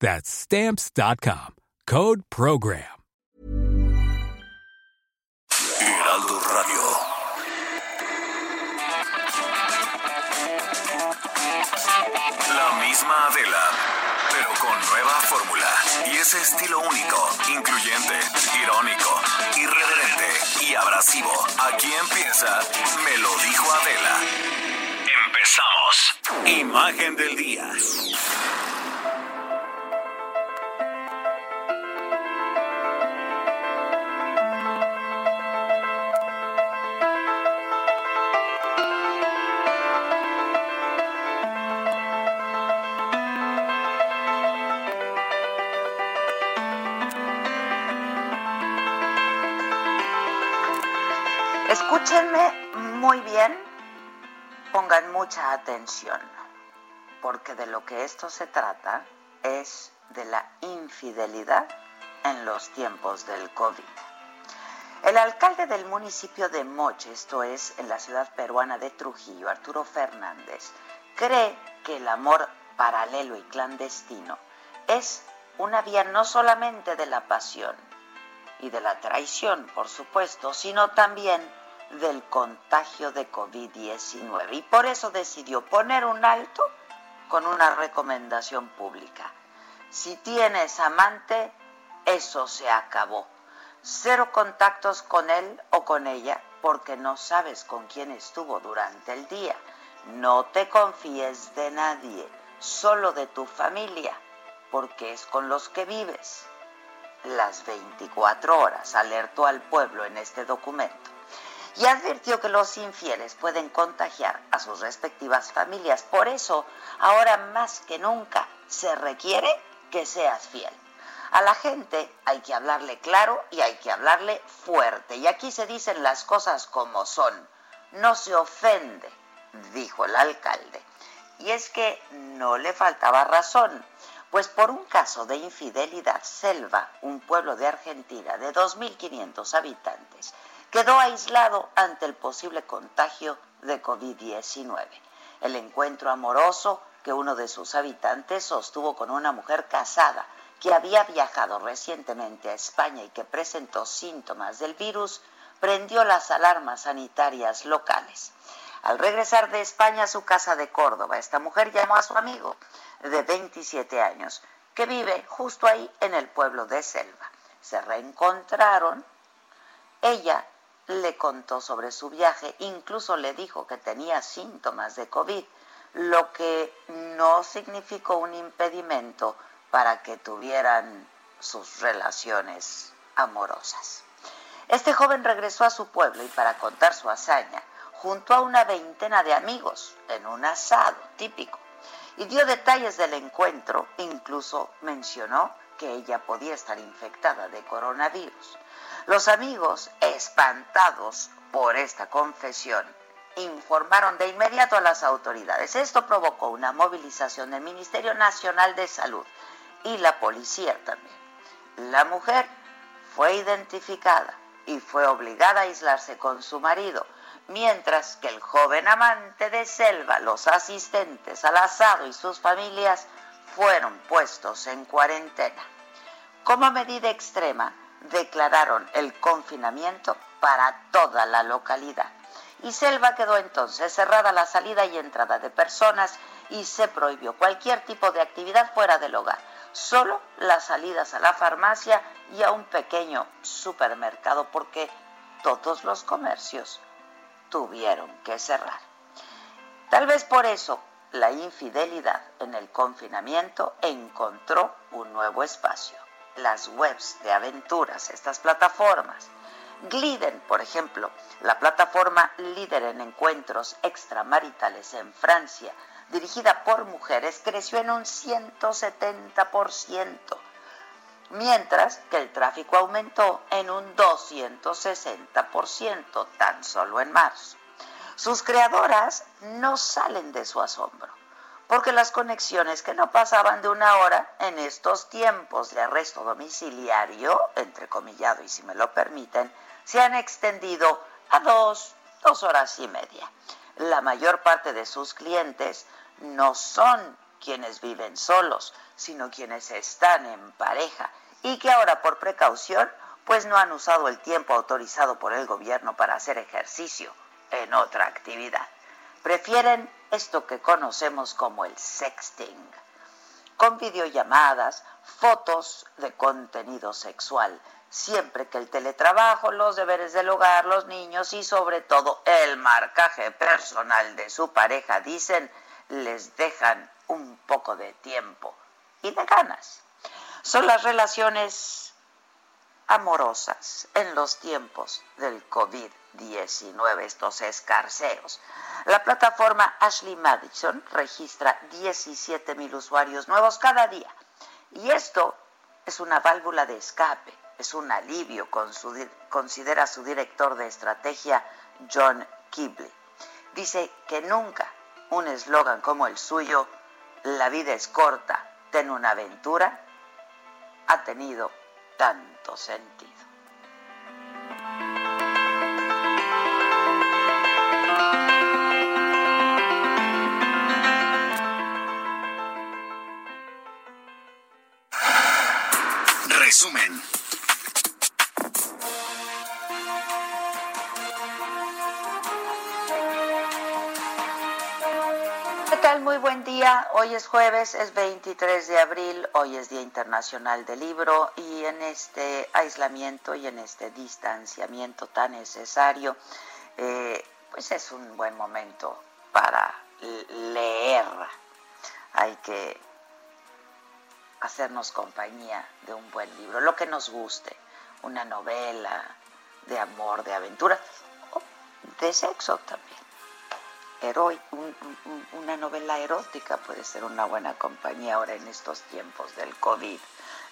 That's Stamps.com. Code Program. Heraldo Radio. La misma Adela, pero con nueva fórmula. Y ese estilo único, incluyente, irónico, irreverente y abrasivo. Aquí empieza Me lo dijo Adela. Empezamos. Imagen del día. Mucha atención, porque de lo que esto se trata es de la infidelidad en los tiempos del COVID. El alcalde del municipio de Moche, esto es en la ciudad peruana de Trujillo, Arturo Fernández, cree que el amor paralelo y clandestino es una vía no solamente de la pasión y de la traición, por supuesto, sino también del contagio de COVID-19. Y por eso decidió poner un alto con una recomendación pública. Si tienes amante, eso se acabó. Cero contactos con él o con ella porque no sabes con quién estuvo durante el día. No te confíes de nadie, solo de tu familia, porque es con los que vives. Las 24 horas alertó al pueblo en este documento y advirtió que los infieles pueden contagiar a sus respectivas familias. Por eso, ahora más que nunca, se requiere que seas fiel. A la gente hay que hablarle claro y hay que hablarle fuerte. Y aquí se dicen las cosas como son. No se ofende, dijo el alcalde. Y es que no le faltaba razón, pues por un caso de infidelidad, Selva, un pueblo de Argentina de 2.500 habitantes, quedó aislado ante el posible contagio de COVID-19. El encuentro amoroso que uno de sus habitantes sostuvo con una mujer casada que había viajado recientemente a España y que presentó síntomas del virus, prendió las alarmas sanitarias locales. Al regresar de España a su casa de Córdoba, esta mujer llamó a su amigo de 27 años, que vive justo ahí en el pueblo de Selva. Se reencontraron. Ella le contó sobre su viaje, incluso le dijo que tenía síntomas de COVID, lo que no significó un impedimento para que tuvieran sus relaciones amorosas. Este joven regresó a su pueblo y para contar su hazaña, junto a una veintena de amigos en un asado típico, y dio detalles del encuentro, incluso mencionó que ella podía estar infectada de coronavirus. Los amigos, espantados por esta confesión, informaron de inmediato a las autoridades. Esto provocó una movilización del Ministerio Nacional de Salud y la policía también. La mujer fue identificada y fue obligada a aislarse con su marido, mientras que el joven amante de Selva, los asistentes al asado y sus familias fueron puestos en cuarentena. Como medida extrema, declararon el confinamiento para toda la localidad. Y Selva quedó entonces cerrada la salida y entrada de personas y se prohibió cualquier tipo de actividad fuera del hogar. solo las salidas a la farmacia y a un pequeño supermercado porque todos los comercios tuvieron que cerrar. Tal vez por eso la infidelidad en el confinamiento encontró un nuevo espacio. Las webs de aventuras, estas plataformas. Gliden, por ejemplo, la plataforma líder en encuentros extramaritales en Francia, dirigida por mujeres, creció en un 170%, mientras que el tráfico aumentó en un 260% tan solo en marzo. Sus creadoras no salen de su asombro, porque las conexiones que no pasaban de una hora en estos tiempos de arresto domiciliario, entrecomillado y si me lo permiten, se han extendido a dos, dos horas y media. La mayor parte de sus clientes no son quienes viven solos, sino quienes están en pareja y que ahora por precaución pues no han usado el tiempo autorizado por el gobierno para hacer ejercicio en otra actividad. Prefieren esto que conocemos como el sexting, con videollamadas, fotos de contenido sexual, siempre que el teletrabajo, los deberes del hogar, los niños y sobre todo el marcaje personal de su pareja, dicen, les dejan un poco de tiempo y de ganas. Son las relaciones amorosas en los tiempos del COVID-19, estos escarceos. La plataforma Ashley Madison registra 17 mil usuarios nuevos cada día. Y esto es una válvula de escape, es un alivio, considera su director de estrategia, John Kibley. Dice que nunca un eslogan como el suyo, la vida es corta, ten una aventura, ha tenido tanto sentido. Resumen. Muy buen día. Hoy es jueves, es 23 de abril, hoy es Día Internacional del Libro y en este aislamiento y en este distanciamiento tan necesario, eh, pues es un buen momento para leer. Hay que hacernos compañía de un buen libro, lo que nos guste, una novela de amor, de aventura, de sexo también una novela erótica puede ser una buena compañía ahora en estos tiempos del COVID.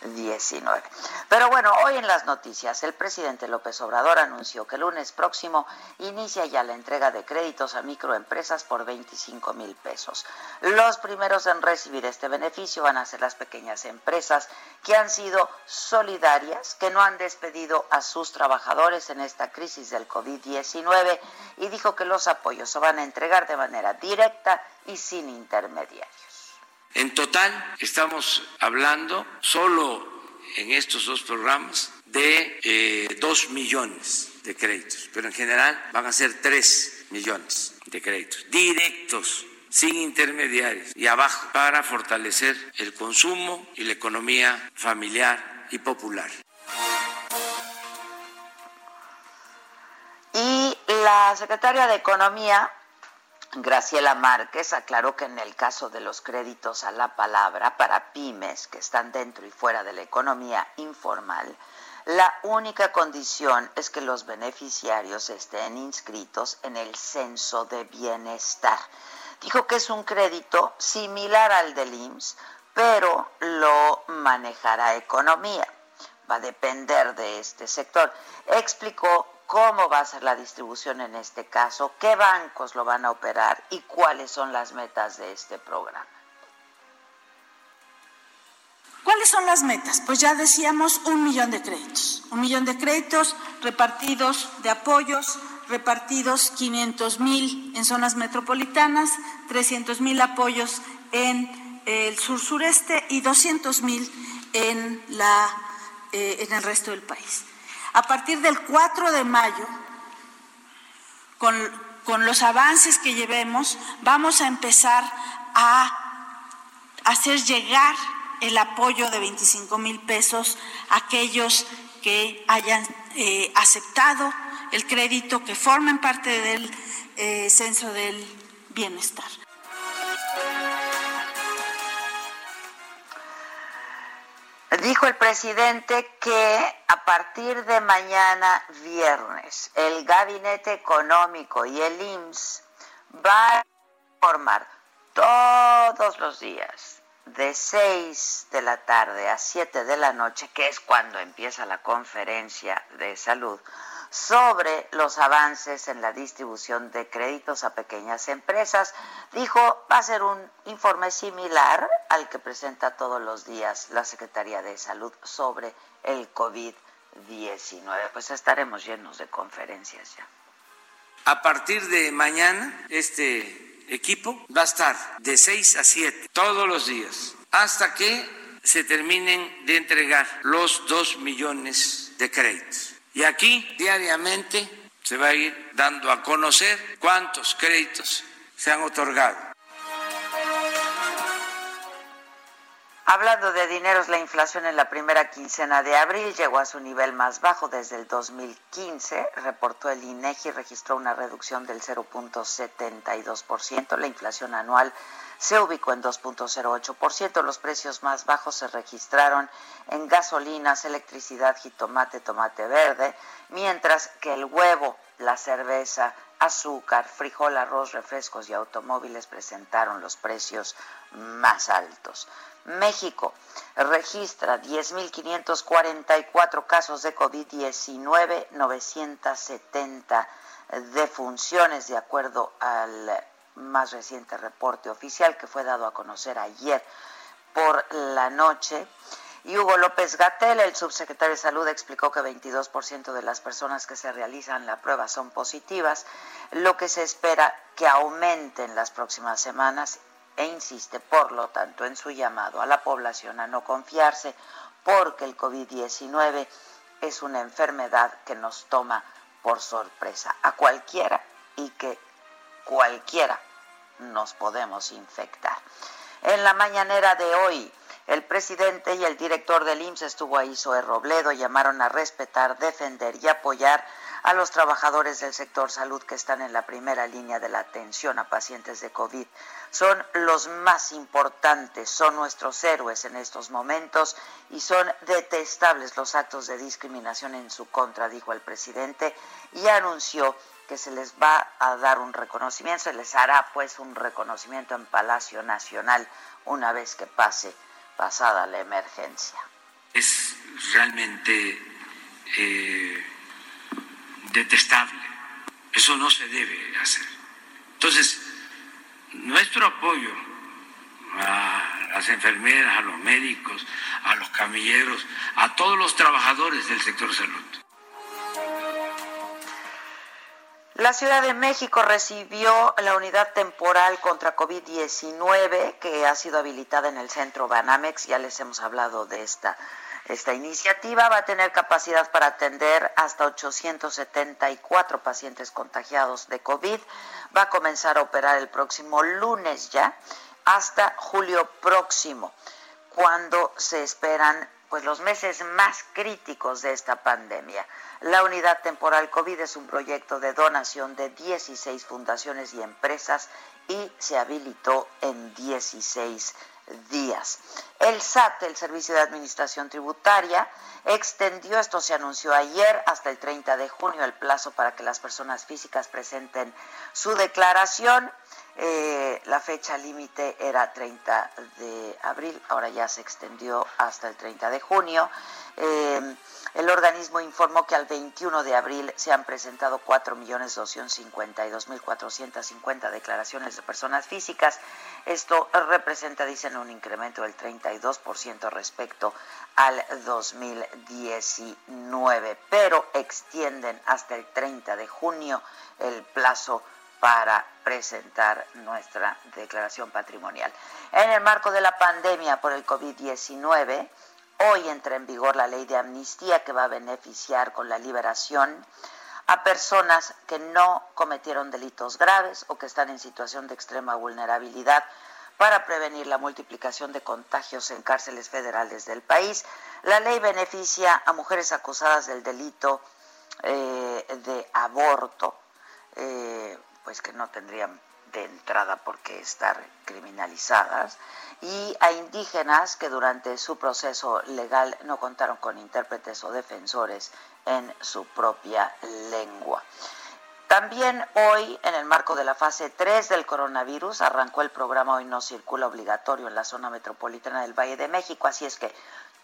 19. Pero bueno, hoy en las noticias, el presidente López Obrador anunció que el lunes próximo inicia ya la entrega de créditos a microempresas por 25 mil pesos. Los primeros en recibir este beneficio van a ser las pequeñas empresas que han sido solidarias, que no han despedido a sus trabajadores en esta crisis del COVID-19 y dijo que los apoyos se van a entregar de manera directa y sin intermediarios. En total estamos hablando solo en estos dos programas de eh, dos millones de créditos, pero en general van a ser tres millones de créditos directos sin intermediarios y abajo para fortalecer el consumo y la economía familiar y popular. Y la secretaria de Economía Graciela Márquez aclaró que en el caso de los créditos a la palabra para pymes que están dentro y fuera de la economía informal, la única condición es que los beneficiarios estén inscritos en el censo de bienestar. Dijo que es un crédito similar al del IMSS, pero lo manejará economía. Va a depender de este sector. Explicó cómo va a ser la distribución en este caso, qué bancos lo van a operar y cuáles son las metas de este programa. ¿Cuáles son las metas? Pues ya decíamos un millón de créditos, un millón de créditos repartidos de apoyos, repartidos 500 mil en zonas metropolitanas, 300 mil apoyos en el sur sureste y 200 mil en, eh, en el resto del país. A partir del 4 de mayo, con, los avances que llevemos, vamos a empezar a hacer llegar el apoyo de 25 mil pesos a aquellos que hayan eh, aceptado el crédito, que formen parte del eh, censo del bienestar. Dijo el presidente que a partir de mañana viernes el Gabinete Económico y el IMSS va a informar todos los días de 6 de la tarde a 7 de la noche, que es cuando empieza la conferencia de salud, sobre los avances en la distribución de créditos a pequeñas empresas. Dijo, va a ser un informe similar al que presenta todos los días la Secretaría de Salud sobre el COVID-19. Pues estaremos llenos de conferencias ya. A partir de mañana, este equipo va a estar de 6 a 7 todos los días hasta que se terminen de entregar los 2 millones de créditos. Y aquí diariamente se va a ir dando a conocer cuántos créditos se han otorgado. Hablando de dineros, la inflación en la primera quincena de abril llegó a su nivel más bajo desde el 2015, reportó el INEGI, registró una reducción del 0.72%, la inflación anual se ubicó en 2.08%. Los precios más bajos se registraron en gasolinas, electricidad, jitomate, tomate verde, mientras que el huevo, la cerveza, azúcar, frijol, arroz, refrescos y automóviles presentaron los precios más altos. México registra 10.544 casos de COVID-19, 970 defunciones de acuerdo al más reciente reporte oficial que fue dado a conocer ayer por la noche. Y Hugo López Gatel, el subsecretario de Salud, explicó que 22% de las personas que se realizan la prueba son positivas, lo que se espera que aumente en las próximas semanas e insiste, por lo tanto, en su llamado a la población a no confiarse porque el COVID-19 es una enfermedad que nos toma por sorpresa a cualquiera y que cualquiera nos podemos infectar. En la mañanera de hoy, el presidente y el director del IMSS estuvo ahí, Zoe Robledo, llamaron a respetar, defender y apoyar a los trabajadores del sector salud que están en la primera línea de la atención a pacientes de COVID. Son los más importantes, son nuestros héroes en estos momentos y son detestables los actos de discriminación en su contra, dijo el presidente, y anunció que se les va a dar un reconocimiento, se les hará pues un reconocimiento en Palacio Nacional una vez que pase pasada la emergencia. Es realmente eh, detestable, eso no se debe hacer. Entonces, nuestro apoyo a las enfermeras, a los médicos, a los camilleros, a todos los trabajadores del sector salud La Ciudad de México recibió la unidad temporal contra COVID-19 que ha sido habilitada en el centro Banamex. Ya les hemos hablado de esta, esta iniciativa. Va a tener capacidad para atender hasta 874 pacientes contagiados de COVID. Va a comenzar a operar el próximo lunes ya hasta julio próximo, cuando se esperan pues los meses más críticos de esta pandemia. La unidad temporal COVID es un proyecto de donación de 16 fundaciones y empresas y se habilitó en 16 días. El SAT, el Servicio de Administración Tributaria, extendió, esto se anunció ayer, hasta el 30 de junio el plazo para que las personas físicas presenten su declaración. Eh, la fecha límite era 30 de abril, ahora ya se extendió hasta el 30 de junio. Eh, el organismo informó que al 21 de abril se han presentado 4.252.450 declaraciones de personas físicas. Esto representa, dicen, un incremento del 32% respecto al 2019, pero extienden hasta el 30 de junio el plazo para presentar nuestra declaración patrimonial. En el marco de la pandemia por el COVID-19, Hoy entra en vigor la ley de amnistía que va a beneficiar con la liberación a personas que no cometieron delitos graves o que están en situación de extrema vulnerabilidad para prevenir la multiplicación de contagios en cárceles federales del país. La ley beneficia a mujeres acusadas del delito eh, de aborto, eh, pues que no tendrían de entrada por qué estar criminalizadas, y a indígenas que durante su proceso legal no contaron con intérpretes o defensores en su propia lengua. También hoy, en el marco de la fase 3 del coronavirus, arrancó el programa Hoy no circula obligatorio en la zona metropolitana del Valle de México, así es que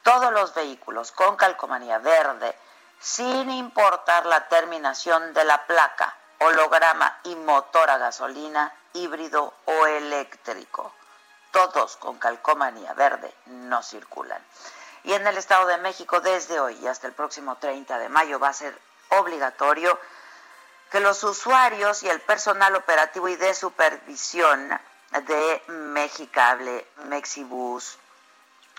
todos los vehículos con calcomanía verde, sin importar la terminación de la placa, holograma y motor a gasolina, híbrido o eléctrico, todos con calcomanía verde no circulan. Y en el Estado de México, desde hoy y hasta el próximo 30 de mayo, va a ser obligatorio que los usuarios y el personal operativo y de supervisión de Mexicable, Mexibus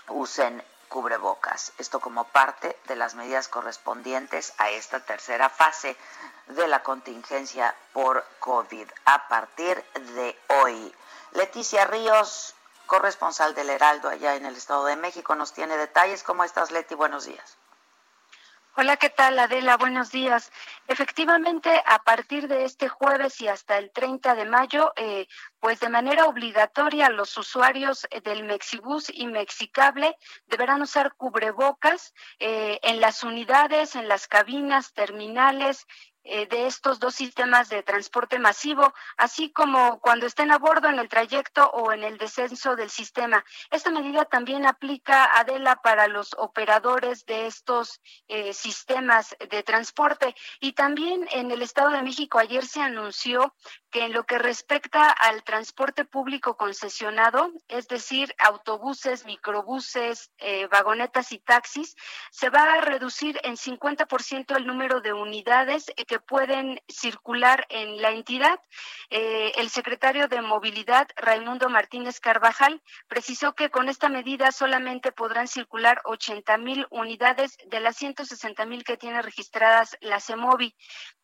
usen cubrebocas. Esto como parte de las medidas correspondientes a esta tercera fase de la contingencia por COVID a partir de hoy. Leticia Ríos, corresponsal del Heraldo allá en el Estado de México, nos tiene detalles. ¿Cómo estás, Leti? Buenos días. Hola, ¿qué tal Adela? Buenos días. Efectivamente, a partir de este jueves y hasta el 30 de mayo, eh, pues de manera obligatoria los usuarios del Mexibus y Mexicable deberán usar cubrebocas eh, en las unidades, en las cabinas, terminales eh, de estos dos sistemas de transporte masivo, así como cuando estén a bordo en el trayecto o en el descenso del sistema. Esta medida también aplica, Adela, para los operadores de estos eh, sistemas de transporte. Y también en el Estado de México ayer se anunció que en lo que respecta al transporte público concesionado, es decir, autobuses, microbuses, eh, vagonetas y taxis, se va a reducir en 50% el número de unidades que pueden circular en la entidad. Eh, el secretario de Movilidad, Raimundo Martínez Carvajal, precisó que con esta medida solamente podrán circular 80 mil unidades de las 160 mil que tiene registradas la CEMOVI.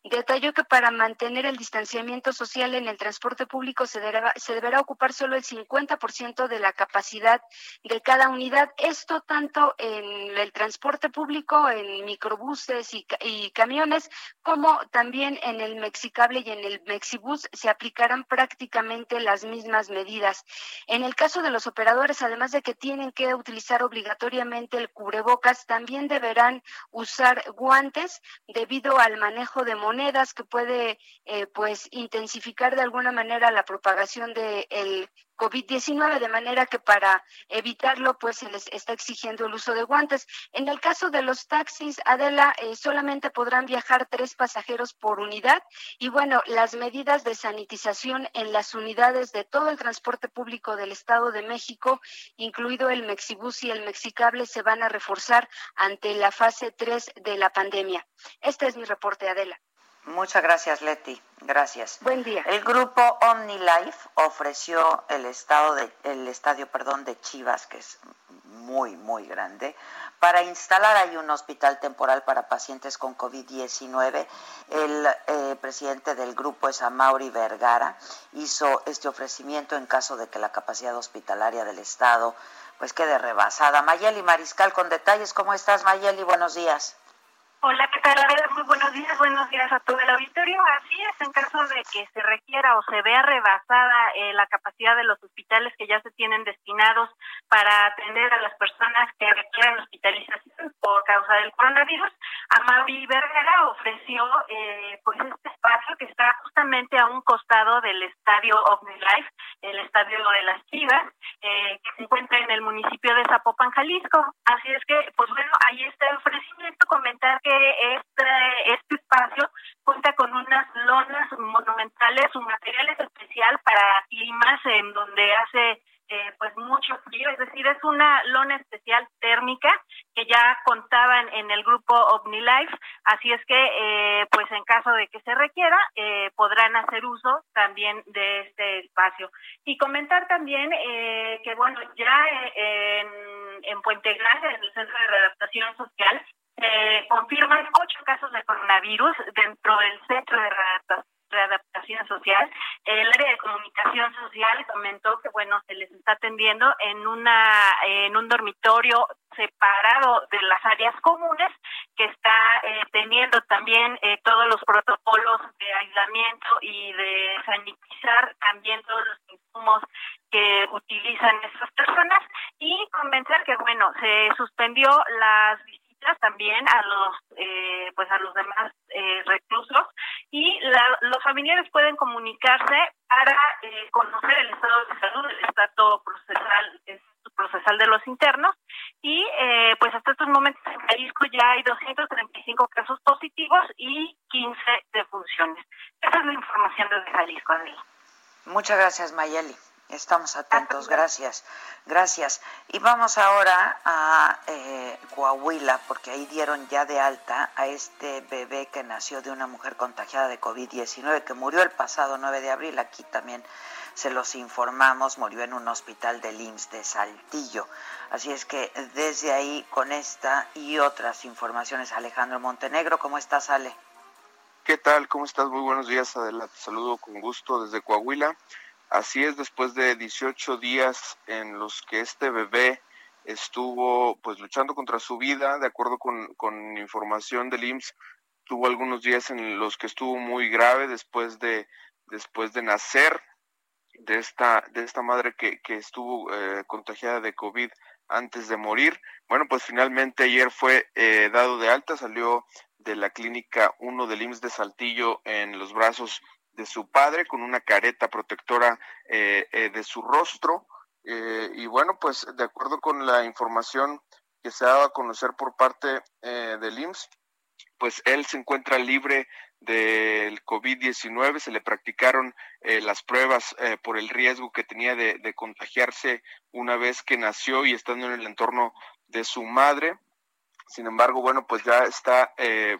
Detalló que para mantener el distanciamiento social en el transporte público se deberá, ocupar solo el 50% de la capacidad de cada unidad. Esto tanto en el transporte público, en microbuses y, y camiones, como también en el Mexicable y en el Mexibus se aplicarán prácticamente las mismas medidas. En el caso de los operadores, además de que tienen que utilizar obligatoriamente el cubrebocas, también deberán usar guantes debido al manejo de monedas que puede eh, pues intensificar de alguna manera la propagación del de COVID-19, de manera que para evitarlo, pues se les está exigiendo el uso de guantes. En el caso de los taxis, Adela, eh, solamente podrán viajar tres pasajeros por unidad y bueno, las medidas de sanitización en las unidades de todo el transporte público del Estado de México, incluido el Mexibus y el Mexicable, se van a reforzar ante la fase 3 de la pandemia. Este es mi reporte, Adela. Muchas gracias, Leti. Gracias. Buen día. El grupo OmniLife ofreció el, estado de, el estadio perdón, de Chivas, que es muy, muy grande, para instalar ahí un hospital temporal para pacientes con COVID-19. El eh, presidente del grupo es Amaury Vergara. Hizo este ofrecimiento en caso de que la capacidad hospitalaria del Estado pues quede rebasada. Mayeli Mariscal con detalles. ¿Cómo estás, Mayeli? Buenos días. Hola, ¿qué tal? Buenos días, buenos días a todo el auditorio. Así es, en caso de que se requiera o se vea rebasada eh, la capacidad de los hospitales que ya se tienen destinados para atender a las personas que requieran hospitalización por causa del coronavirus, Amaury Vergara ofreció eh, pues este espacio que está justamente a un costado del estadio OmniLife, el estadio de las Chivas, eh, que se encuentra en el municipio de Zapopan, Jalisco. Así es que, pues bueno, ahí está el ofrecimiento, comentar que este, este espacio cuenta con unas lonas monumentales, un material especial para climas en donde hace eh, pues mucho frío, es decir, es una lona especial térmica que ya contaban en el grupo OmniLife, así es que eh, pues en caso de que se requiera eh, podrán hacer uso también de este espacio. Y comentar también que bueno, ya en, en Puente Grande, en el Centro de Readaptación Social, confirman ocho casos de coronavirus dentro del centro de readaptación social. El área de comunicación social comentó que, bueno, se les está atendiendo en una en un dormitorio separado de las áreas comunes que está eh, teniendo también eh, todos los protocolos de aislamiento y de sanitizar también todos los insumos que utilizan esas personas. Y convencer que bueno se suspendió las visitas también a los eh, pues a los demás reclusos y los familiares pueden comunicarse para conocer el estado de salud el estado procesal procesal de los internos y eh, pues hasta estos momentos en Jalisco ya hay 235 casos positivos y 15 defunciones. Esa es la información desde Jalisco, Adela. Muchas gracias, Mayeli. Estamos atentos, gracias, gracias. Y vamos ahora a eh, Coahuila, porque ahí dieron ya de alta a este bebé que nació de una mujer contagiada de COVID-19, que murió el pasado 9 de abril. Aquí también se los informamos, murió en un hospital del IMSS de Saltillo. Así es que desde ahí, con esta y otras informaciones, Alejandro Montenegro, ¿cómo estás, Ale? ¿Qué tal? ¿Cómo estás? Muy buenos días, adelante. saludo con gusto desde Coahuila. Así es, después de 18 días en los que este bebé estuvo pues luchando contra su vida, de acuerdo con, información del IMSS, tuvo algunos días en los que estuvo muy grave después de, después de nacer de esta, de esta madre que, que estuvo eh, contagiada de COVID antes de morir. Bueno, pues finalmente ayer fue eh, dado de alta, salió de la clínica 1 del IMSS de Saltillo en los brazos de su padre con una careta protectora eh, eh, de su rostro. Eh, y bueno, pues de acuerdo con la información que se ha dado a conocer por parte del IMSS, pues él se encuentra libre del COVID-19, se le practicaron las pruebas por el riesgo que tenía de, de, contagiarse una vez que nació y estando en el entorno de su madre. Sin embargo, bueno, pues ya está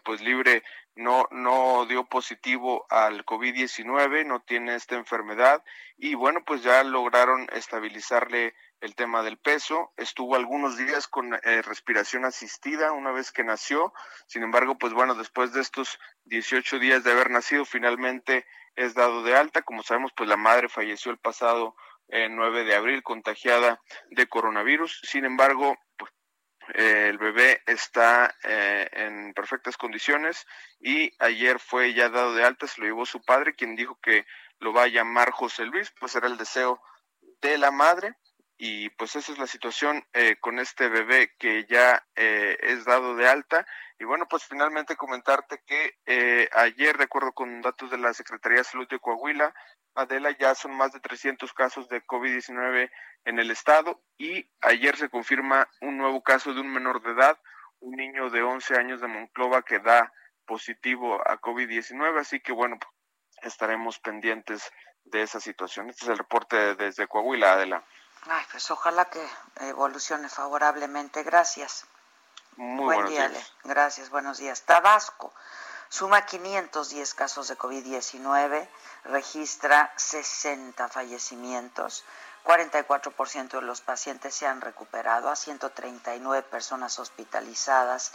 pues libre no, no dio positivo al COVID-19, no tiene esta enfermedad y bueno, pues ya lograron estabilizarle el tema del peso. Estuvo algunos días con eh, respiración asistida una vez que nació. Sin embargo, pues bueno, después de estos 18 días de haber nacido, finalmente es dado de alta. Como sabemos, pues la madre falleció el pasado 9 eh, de abril contagiada de coronavirus. Sin embargo, pues el bebé está eh, en perfectas condiciones y ayer fue ya dado de alta, se lo llevó su padre, quien dijo que lo va a llamar José Luis, pues era el deseo de la madre y pues esa es la situación eh, con este bebé que ya eh, es dado de alta. Y bueno pues finalmente comentarte que ayer de acuerdo con datos de la Secretaría de Salud de Coahuila Adela, ya son más de 300 casos de COVID-19 en el estado y ayer se confirma un nuevo caso de un menor de edad, un niño de 11 años de Monclova que da positivo a COVID-19, así que bueno, estaremos pendientes de esa situación. Este es el reporte desde Coahuila, Adela. Ay, pues ojalá que evolucione favorablemente. Gracias. Muy Buen día, Gracias, buenos días. Tabasco suma 510 casos de COVID-19 registra 60 fallecimientos. 44% de los pacientes se han recuperado, a 139 personas hospitalizadas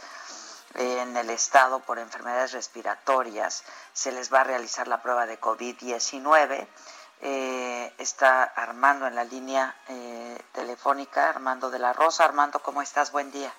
en el estado por enfermedades respiratorias. Se les va a realizar la prueba de COVID-19. Eh, está Armando en la línea eh, telefónica, Armando de la Rosa. Armando, ¿cómo estás? Buen día.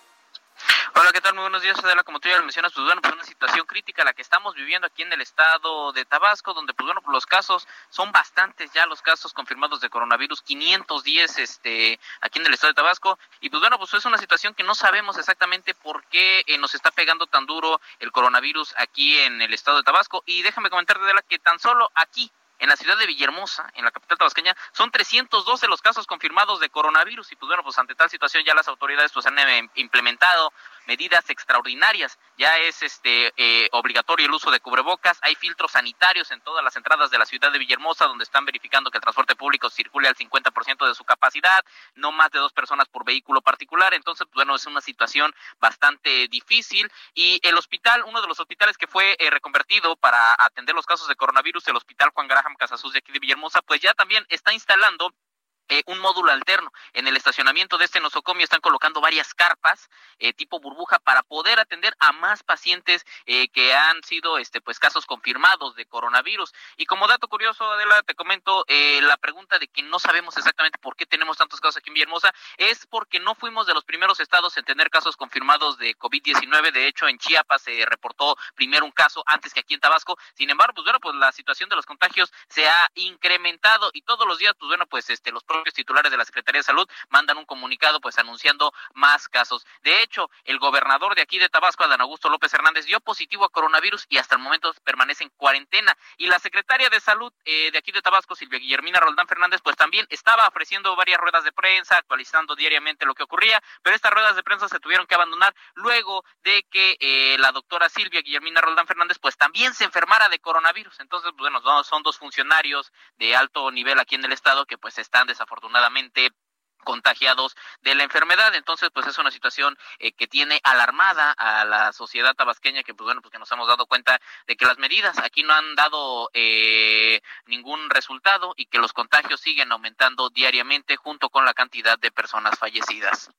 Hola, ¿qué tal? Muy buenos días, Adela. Como tú ya lo mencionas, pues bueno, pues una situación crítica la que estamos viviendo aquí en el estado de Tabasco, donde pues bueno, los casos son bastantes ya los casos confirmados de coronavirus, 510 este aquí en el estado de Tabasco y pues bueno, pues es una situación que no sabemos exactamente por qué eh, nos está pegando tan duro el coronavirus aquí en el estado de Tabasco y déjame comentarte Adela que tan solo aquí en la ciudad de Villahermosa, en la capital tabasqueña, son 312 los casos confirmados de coronavirus y pues bueno, pues ante tal situación ya las autoridades pues han eh, implementado medidas extraordinarias. Ya es este eh, obligatorio el uso de cubrebocas, hay filtros sanitarios en todas las entradas de la ciudad de Villahermosa donde están verificando que el transporte público circule al 50% de su capacidad, no más de dos personas por vehículo particular. Entonces, pues, bueno, es una situación bastante difícil y el hospital, uno de los hospitales que fue eh, reconvertido para atender los casos de coronavirus, el Hospital Juan Graham Casasus de aquí de Villahermosa, pues ya también está instalando eh, un módulo alterno. En el estacionamiento de este nosocomio están colocando varias carpas eh, tipo burbuja para poder atender a más pacientes eh, que han sido este pues casos confirmados de coronavirus. Y como dato curioso, Adela, te comento la pregunta de que no sabemos exactamente por qué tenemos tantos casos aquí en Villahermosa es porque no fuimos de los primeros estados en tener casos confirmados de COVID-19. De hecho, en Chiapas se reportó primero un caso antes que aquí en Tabasco. Sin embargo, pues bueno, pues la situación de los contagios se ha incrementado y todos los días, pues bueno, pues este los propios titulares de la Secretaría de Salud mandan un comunicado pues anunciando más casos. De hecho, el gobernador de aquí de Tabasco, Adán Augusto López Hernández, dio positivo a coronavirus y hasta el momento permanece en cuarentena. Y la secretaria de Salud eh, de aquí de Tabasco, Silvia Guillermina Roldán Fernández, pues también estaba ofreciendo varias ruedas de prensa, actualizando diariamente lo que ocurría, pero estas ruedas de prensa se tuvieron que abandonar luego de que eh, la doctora Silvia Guillermina Roldán Fernández pues también se enfermara de coronavirus. Entonces, pues, bueno, son dos funcionarios de alto nivel aquí en el estado que pues están desafortunadamente contagiados de la enfermedad. Entonces, pues es una situación eh, que tiene alarmada a la sociedad tabasqueña, que pues bueno, pues que nos hemos dado cuenta de que las medidas aquí no han dado eh, ningún resultado y que los contagios siguen aumentando diariamente junto con la cantidad de personas fallecidas.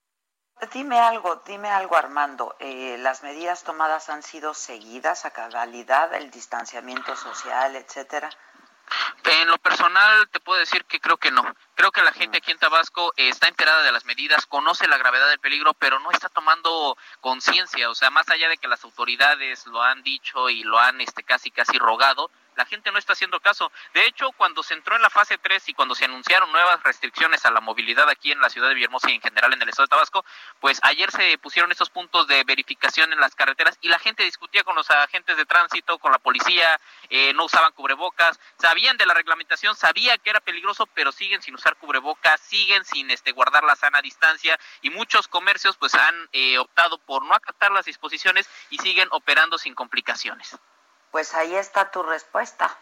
Dime algo, dime algo Armando, eh, ¿las medidas tomadas han sido seguidas a cabalidad, el distanciamiento social, etcétera? En lo personal te puedo decir que creo que no. Creo que la gente aquí en Tabasco está enterada de las medidas, conoce la gravedad del peligro, pero no está tomando conciencia. O sea, más allá de que las autoridades lo han dicho y lo han este, casi casi rogado, la gente no está haciendo caso. De hecho, cuando se entró en la fase 3 y cuando se anunciaron nuevas restricciones a la movilidad aquí en la ciudad de Villahermosa y en general en el estado de Tabasco, pues ayer se pusieron estos puntos de verificación en las carreteras y la gente discutía con los agentes de tránsito, con la policía, eh, no usaban cubrebocas, sabían de la reglamentación, sabía que era peligroso, pero siguen sin usar cubrebocas, siguen sin este guardar la sana distancia y muchos comercios pues han eh, optado por no acatar las disposiciones y siguen operando sin complicaciones. Pues ahí está tu respuesta,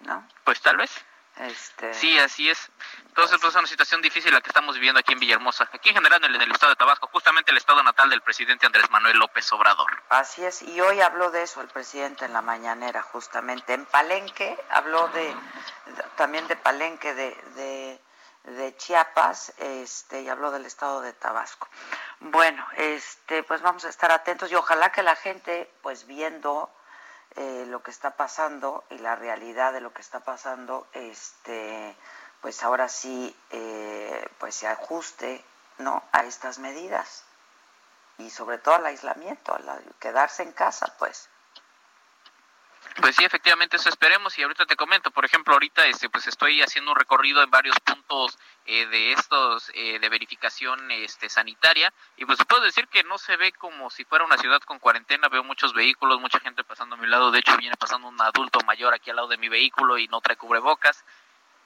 ¿no? Pues tal vez. Este... Sí, así es. Entonces, pues es una situación difícil la que estamos viviendo aquí en Villahermosa, aquí en general en el, estado de Tabasco, justamente el estado natal del presidente Andrés Manuel López Obrador. Así es, y hoy habló de eso el presidente en la mañanera, justamente. En Palenque habló de, también de Palenque, de, de, de Chiapas, este, y habló del estado de Tabasco. Bueno, este, pues vamos a estar atentos y ojalá que la gente, pues viendo eh, lo que está pasando y la realidad de lo que está pasando, este, pues ahora sí, eh, pues se ajuste, ¿no? A estas medidas y sobre todo al aislamiento, a quedarse en casa, pues. Pues sí, efectivamente eso esperemos y ahorita te comento, por ejemplo, ahorita este pues estoy haciendo un recorrido en varios puntos eh, de estos eh, de verificación este sanitaria y pues puedo decir que no se ve como si fuera una ciudad con cuarentena, veo muchos vehículos, mucha gente pasando a mi lado, de hecho viene pasando un adulto mayor aquí al lado de mi vehículo y no trae cubrebocas.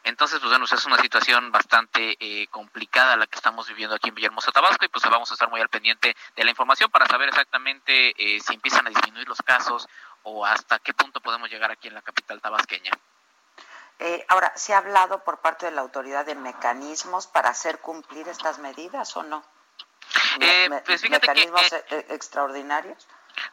Entonces, pues bueno, es una situación bastante eh, complicada la que estamos viviendo aquí en Villahermosa, Tabasco, y pues vamos a estar muy al pendiente de la información para saber exactamente si empiezan a disminuir los casos o hasta qué punto podemos llegar aquí en la capital tabasqueña. Eh, ahora, ¿se ha hablado por parte de la autoridad de mecanismos para hacer cumplir estas medidas o no? Eh, pues ¿Mecanismos eh, e, extraordinarios?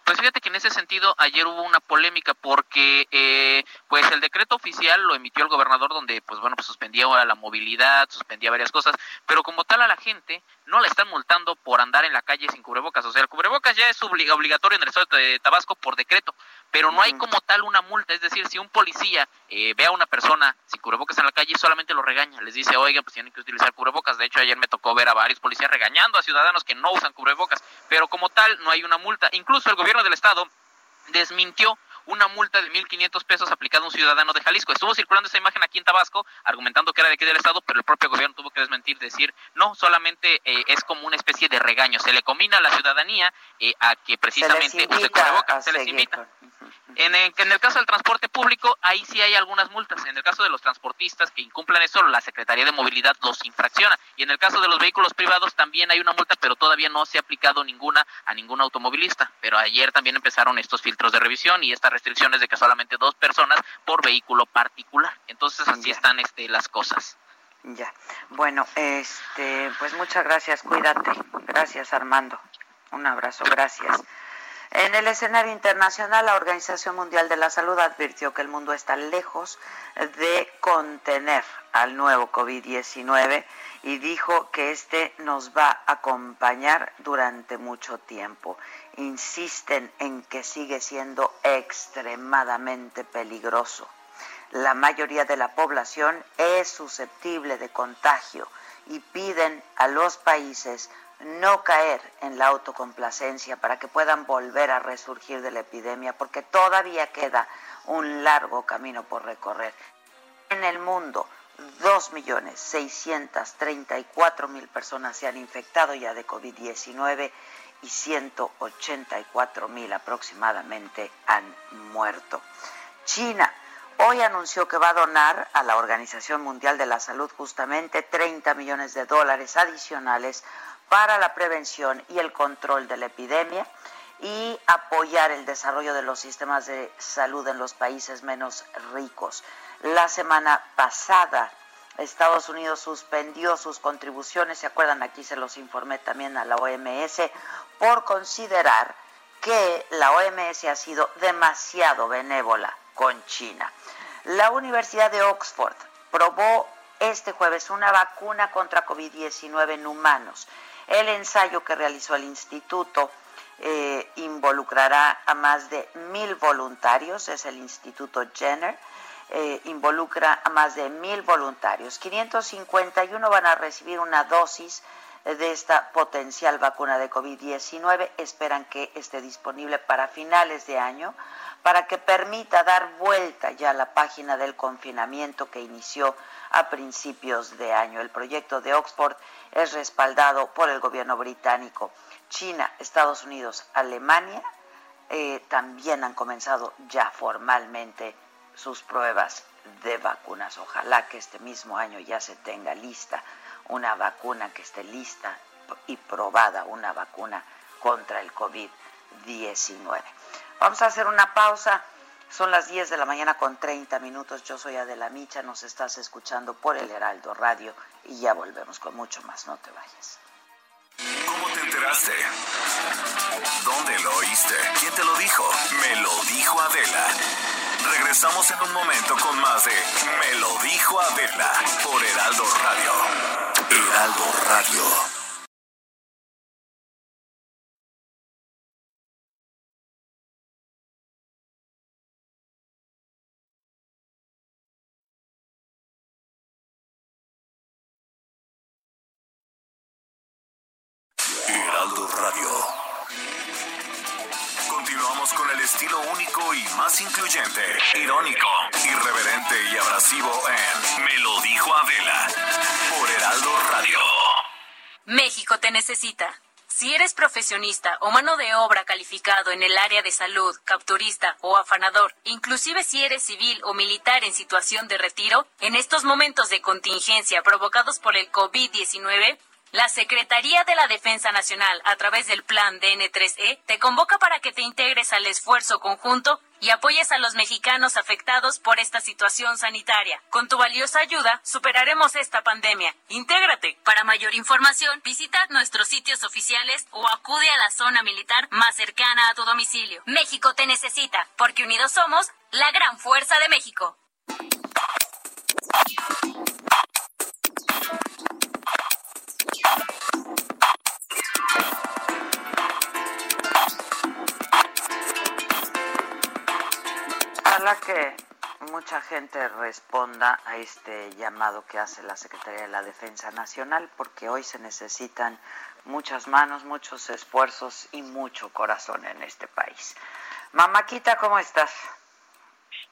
Pues fíjate que en ese sentido ayer hubo una polémica porque eh, pues el decreto oficial lo emitió el gobernador donde pues bueno pues suspendía la movilidad, suspendía varias cosas, pero como tal a la gente no la están multando por andar en la calle sin cubrebocas, o sea el cubrebocas ya es obligatorio en el estado de Tabasco por decreto, pero no hay como tal una multa, es decir, si un policía eh, ve a una persona sin cubrebocas en la calle solamente lo regaña, les dice oiga pues tienen que utilizar cubrebocas, de hecho ayer me tocó ver a varios policías regañando a ciudadanos que no usan cubrebocas, pero como tal no hay una multa, incluso el gobierno del estado desmintió una multa de 1.500 pesos aplicada a un ciudadano de Jalisco. Estuvo circulando esa imagen aquí en Tabasco, argumentando que era de aquí del Estado, pero el propio gobierno tuvo que desmentir, decir, no, solamente eh, es como una especie de regaño. Se le combina a la ciudadanía eh, a que precisamente se les invita, se les invita. En el, en el, caso del transporte público, ahí sí hay algunas multas. En el caso de los transportistas que incumplan eso, la Secretaría de Movilidad los infracciona. Y en el caso de los vehículos privados también hay una multa, pero todavía no se ha aplicado ninguna a ningún automovilista. Pero ayer también empezaron estos filtros de revisión y estas restricciones de que solamente dos personas por vehículo particular. Entonces así están este, las cosas. Ya. Bueno, este, pues muchas gracias. Cuídate. Gracias, Armando. Un abrazo. Gracias. En el escenario internacional, la Organización Mundial de la Salud advirtió que el mundo está lejos de contener al nuevo COVID-19 y dijo que este nos va a acompañar durante mucho tiempo. Insisten en que sigue siendo extremadamente peligroso. La mayoría de la población es susceptible de contagio y piden a los países no caer en la autocomplacencia para que puedan volver a resurgir de la epidemia, porque todavía queda un largo camino por recorrer. En el mundo, 2.634.000 personas se han infectado ya de COVID-19 y 184.000 aproximadamente han muerto. China hoy anunció que va a donar a la Organización Mundial de la Salud justamente 30 millones de dólares adicionales para la prevención y el control de la epidemia y apoyar el desarrollo de los sistemas de salud en los países menos ricos. La semana pasada Estados Unidos suspendió sus contribuciones, se acuerdan, aquí se los informé también a la OMS, por considerar que la OMS ha sido demasiado benévola con China. La Universidad de Oxford probó este jueves una vacuna contra COVID-19 en humanos el ensayo que realizó el instituto eh, involucrará a más de mil voluntarios, es el Instituto Jenner, eh, involucra a más de mil voluntarios. 551 van a recibir una dosis de esta potencial vacuna de COVID-19. Esperan que esté disponible para finales de año para que permita dar vuelta ya a la página del confinamiento que inició a principios de año. El proyecto de Oxford es respaldado por el gobierno británico. China, Estados Unidos, Alemania eh, también han comenzado ya formalmente sus pruebas de vacunas. Ojalá que este mismo año ya se tenga lista una vacuna que esté lista y probada, una vacuna contra el COVID-19. Vamos a hacer una pausa. Son las 10 de la mañana con 30 minutos. Yo soy Adela Micha, nos estás escuchando por el Heraldo Radio y ya volvemos con mucho más. No te vayas. ¿Cómo te enteraste? ¿Dónde lo oíste? ¿Quién te lo dijo? Me lo dijo Adela. Regresamos en un momento con más de Me lo dijo Adela por Heraldo Radio. Heraldo Radio. Si eres profesionista o mano de obra calificado en el área de salud, capturista o afanador, inclusive si eres civil o militar en situación de retiro, en estos momentos de contingencia provocados por el COVID-19, la Secretaría de la Defensa Nacional, a través del Plan DN3E, te convoca para que te integres al esfuerzo conjunto y apoyes a los mexicanos afectados por esta situación sanitaria. Con tu valiosa ayuda, superaremos esta pandemia. Intégrate. Para mayor información, visita nuestros sitios oficiales o acude a la zona militar más cercana a tu domicilio. México te necesita, porque unidos somos la gran fuerza de México. Ojalá que mucha gente responda a este llamado que hace la Secretaría de la Defensa Nacional, porque hoy se necesitan muchas manos, muchos esfuerzos y mucho corazón en este país. Mamáquita, ¿cómo estás?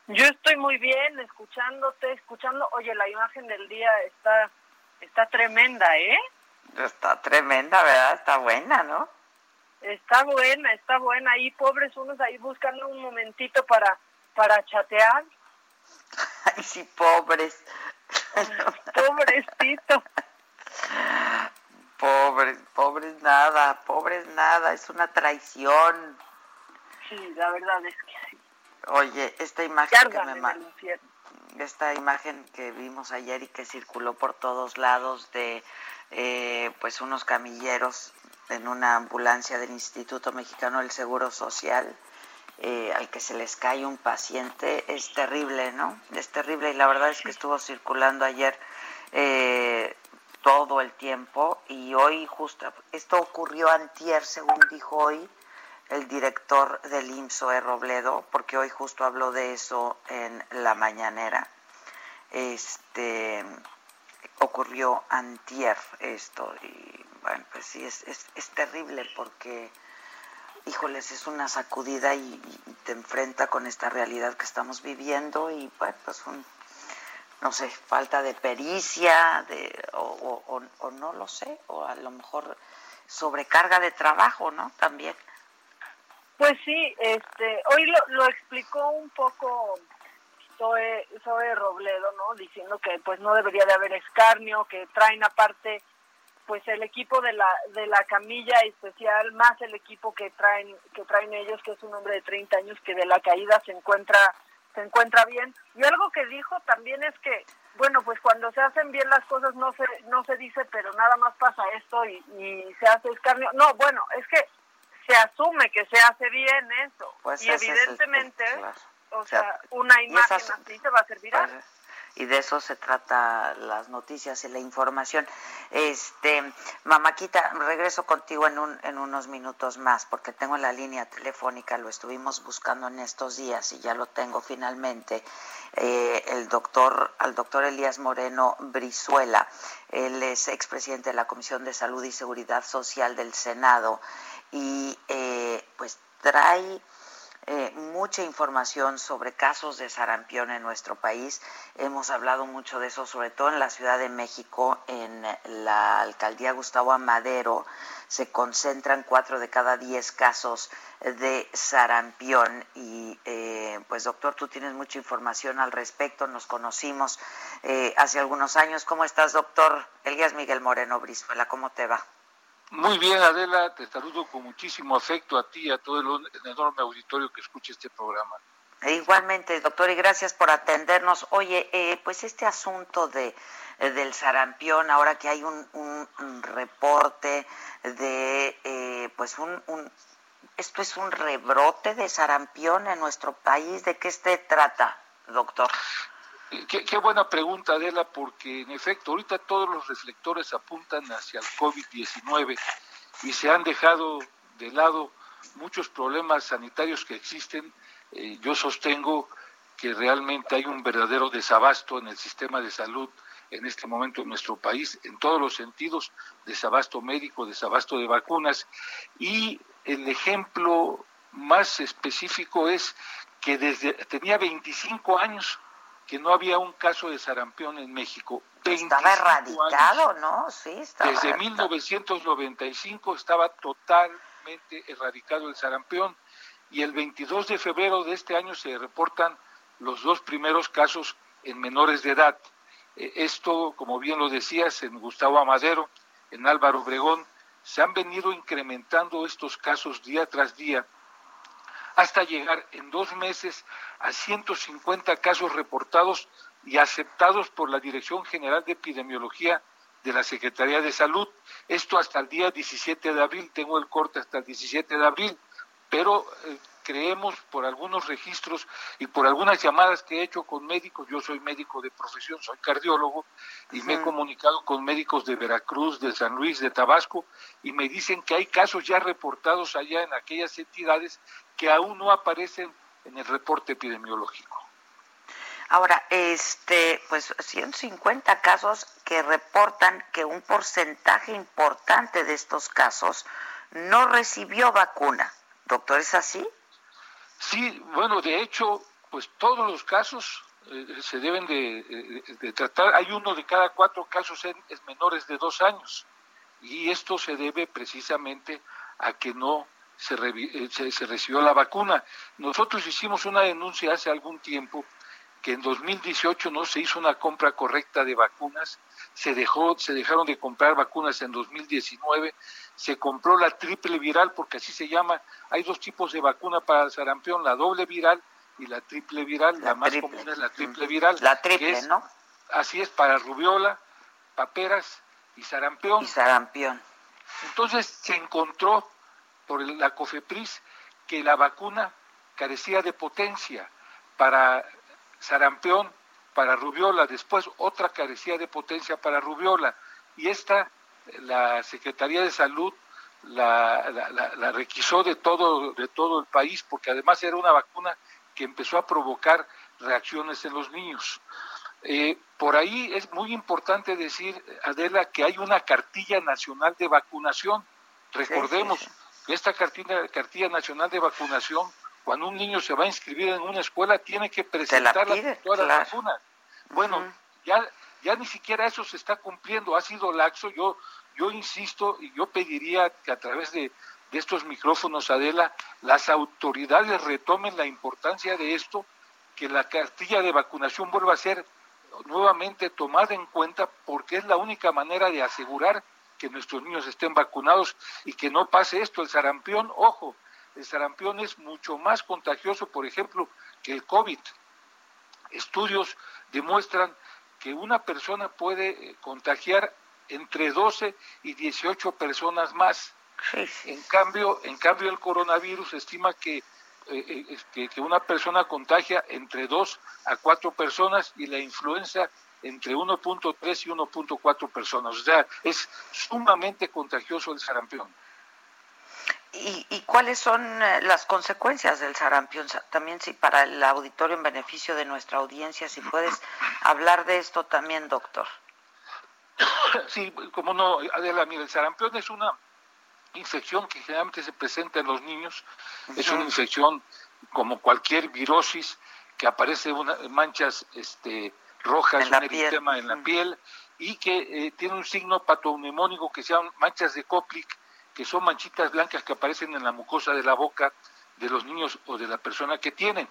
Yo estoy muy bien, escuchándote, escuchando. Oye, la imagen del día está, está tremenda, ¿eh? Está tremenda, ¿verdad? Está buena, ¿no? Está buena, está buena. Ahí pobres unos ahí buscando un momentito para para chatear. Ay, sí, pobres. Pobrecito. Pobres, pobres nada, pobres nada, es una traición. Sí, la verdad es que sí. Oye, esta imagen que me esta imagen que vimos ayer y que circuló por todos lados de eh, pues unos camilleros en una ambulancia del Instituto Mexicano del Seguro Social eh, al que se les cae un paciente es terrible, ¿no? Es terrible y la verdad es que estuvo circulando ayer eh, todo el tiempo y hoy justo, esto ocurrió antier, según dijo hoy el director del IMSO, e. Robledo, porque hoy justo habló de eso en la mañanera. Este ocurrió antier esto y bueno, pues sí, es, es, es terrible porque híjoles, es una sacudida y, te enfrenta con esta realidad que estamos viviendo y pues un, no sé, falta de pericia de, o, o, no lo sé, o a lo mejor sobrecarga de trabajo, ¿no? También. Pues sí, este, hoy lo, lo explicó un poco Zoe, Zoe Robledo, ¿no? Diciendo que pues no debería de haber escarnio, que traen aparte pues el equipo de la de la camilla especial más el equipo que traen que traen ellos que es un hombre de 30 años que de la caída se encuentra se encuentra bien. Y algo que dijo también es que bueno pues cuando se hacen bien las cosas no se no se dice pero nada más pasa esto y, y se hace escarnio. No bueno es que se asume que se hace bien eso. Pues y evidentemente o sea, una imagen así se va a hacer viral pues, y de eso se trata las noticias y la información. Este, Mamáquita, regreso contigo en, un, en unos minutos más porque tengo la línea telefónica, lo estuvimos buscando en estos días y ya lo tengo finalmente. Eh, el doctor, al doctor Elías Moreno Brizuela, él es expresidente de la Comisión de Salud y Seguridad Social del Senado y eh, pues trae eh, mucha información sobre casos de sarampión en nuestro país. Hemos hablado mucho de eso, sobre todo en la Ciudad de México, en la alcaldía Gustavo Amadero, se concentran cuatro de cada diez casos de sarampión. Y eh, pues doctor, tú tienes mucha información al respecto, nos conocimos eh, hace algunos años. ¿Cómo estás, doctor? Elías Miguel Moreno Brizuela, ¿cómo te va? Muy bien, Adela, te saludo con muchísimo afecto a ti y a todo el, enorme auditorio que escucha este programa. E igualmente, doctor, y gracias por atendernos. Oye, eh, pues este asunto de eh, del sarampión, ahora que hay un, reporte de, eh, pues un, un, esto es un rebrote de sarampión en nuestro país. ¿De qué se trata, doctor? Qué, buena pregunta, Adela, porque en efecto, ahorita todos los reflectores apuntan hacia el COVID-19 y se han dejado de lado muchos problemas sanitarios que existen. Eh, yo sostengo que realmente hay un verdadero desabasto en el sistema de salud en este momento en nuestro país, en todos los sentidos, desabasto médico, desabasto de vacunas. Y el ejemplo más específico es que desde tenía 25 años que no había un caso de sarampión en México. Estaba erradicado, ¿no? Sí, estaba Desde 1995 estaba totalmente erradicado el sarampión y el 22 de febrero de este año se reportan los dos primeros casos en menores de edad. Eh, esto, como bien lo decías, en Gustavo Amadero, en Álvaro Obregón, se han venido incrementando estos casos día tras día hasta llegar en dos meses a 150 casos reportados y aceptados por la Dirección General de Epidemiología de la Secretaría de Salud. Esto hasta el día 17 de abril, tengo el corte hasta el 17 de abril, pero eh, creemos por algunos registros y por algunas llamadas que he hecho con médicos, yo soy médico de profesión, soy cardiólogo, y me he comunicado con médicos de Veracruz, de San Luis, de Tabasco, y me dicen que hay casos ya reportados allá en aquellas entidades que aún no aparecen en el reporte epidemiológico. Ahora, este, pues 150 casos que reportan que un porcentaje importante de estos casos no recibió vacuna. Doctor, ¿es así? Sí, bueno, de hecho, pues todos los casos eh, se deben de, tratar. Hay uno de cada cuatro casos en, es menores de dos años y esto se debe precisamente a que no se, eh, se, se, recibió la vacuna. Nosotros hicimos una denuncia hace algún tiempo que en 2018 no se hizo una compra correcta de vacunas, se dejó, se dejaron de comprar vacunas en 2019, se compró la triple viral porque así se llama. Hay dos tipos de vacuna para sarampión, la doble viral y la triple viral. La, más común es la triple viral. La triple, ¿no? Así es para rubiola, paperas y sarampión. Y sarampión. Entonces se encontró por la COFEPRIS que la vacuna carecía de potencia para sarampión, para rubiola, después otra carecía de potencia para rubiola, y esta, la Secretaría de Salud la, la, requisó de todo, de todo el país, porque además era una vacuna que empezó a provocar reacciones en los niños. Eh, por ahí es muy importante decir, Adela, que hay una cartilla nacional de vacunación. Recordemos esta cartilla, cartilla nacional de vacunación, cuando un niño se va a inscribir en una escuela, tiene que presentar todas las vacunas. Bueno, ya, ya ni siquiera eso se está cumpliendo, ha sido laxo. Yo, yo insisto y yo pediría que a través de, de estos micrófonos, Adela, las autoridades retomen la importancia de esto, que la cartilla de vacunación vuelva a ser nuevamente tomada en cuenta porque es la única manera de asegurar que nuestros niños estén vacunados y que no pase esto. El sarampión, ojo, el sarampión es mucho más contagioso, por ejemplo, que el COVID. Estudios demuestran que una persona puede eh, contagiar entre 12 y 18 personas más. En cambio, en cambio el coronavirus estima que eh, eh, que, una persona contagia entre 2 a 4 personas y la influenza entre 1.3 y 1.4 personas. O sea, es sumamente contagioso el sarampión. ¿Y, cuáles son eh, las consecuencias del sarampión? También si para el auditorio en beneficio de nuestra audiencia, si puedes hablar de esto también, doctor. Sí, como no, Adela, mira, el sarampión es una infección que generalmente se presenta en los niños, es una infección como cualquier virosis que aparece una, manchas este, rojas, en un eritema en la piel y que eh, tiene un signo patognomónico que se llama manchas de Koplik, que son manchitas blancas que aparecen en la mucosa de la boca de los niños o de la persona que tienen.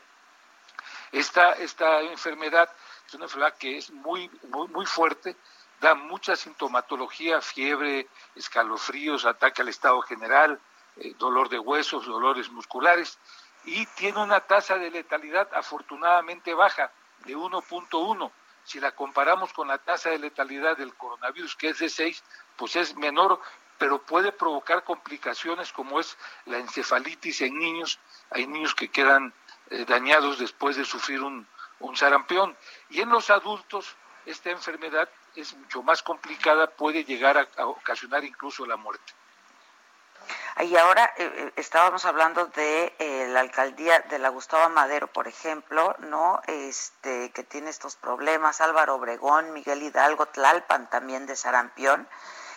Esta, esta enfermedad es una enfermedad que es muy, muy, muy fuerte, da mucha sintomatología, fiebre, escalofríos, ataque al estado general, eh, dolor de huesos, dolores musculares, y tiene una tasa de letalidad afortunadamente baja, de 1.1. Si la comparamos con la tasa de letalidad del coronavirus, que es de 6, pues es menor, pero puede provocar complicaciones como es la encefalitis en niños. Hay niños que quedan eh, dañados después de sufrir un, un sarampión. Y en los adultos, esta enfermedad es mucho más complicada, puede llegar a, ocasionar incluso la muerte. Y ahora eh, eh, estábamos hablando de eh, la alcaldía de la Gustavo Madero, por ejemplo, ¿no? Este, que tiene estos problemas, Álvaro Obregón, Miguel Hidalgo, Tlalpan también de Sarampión,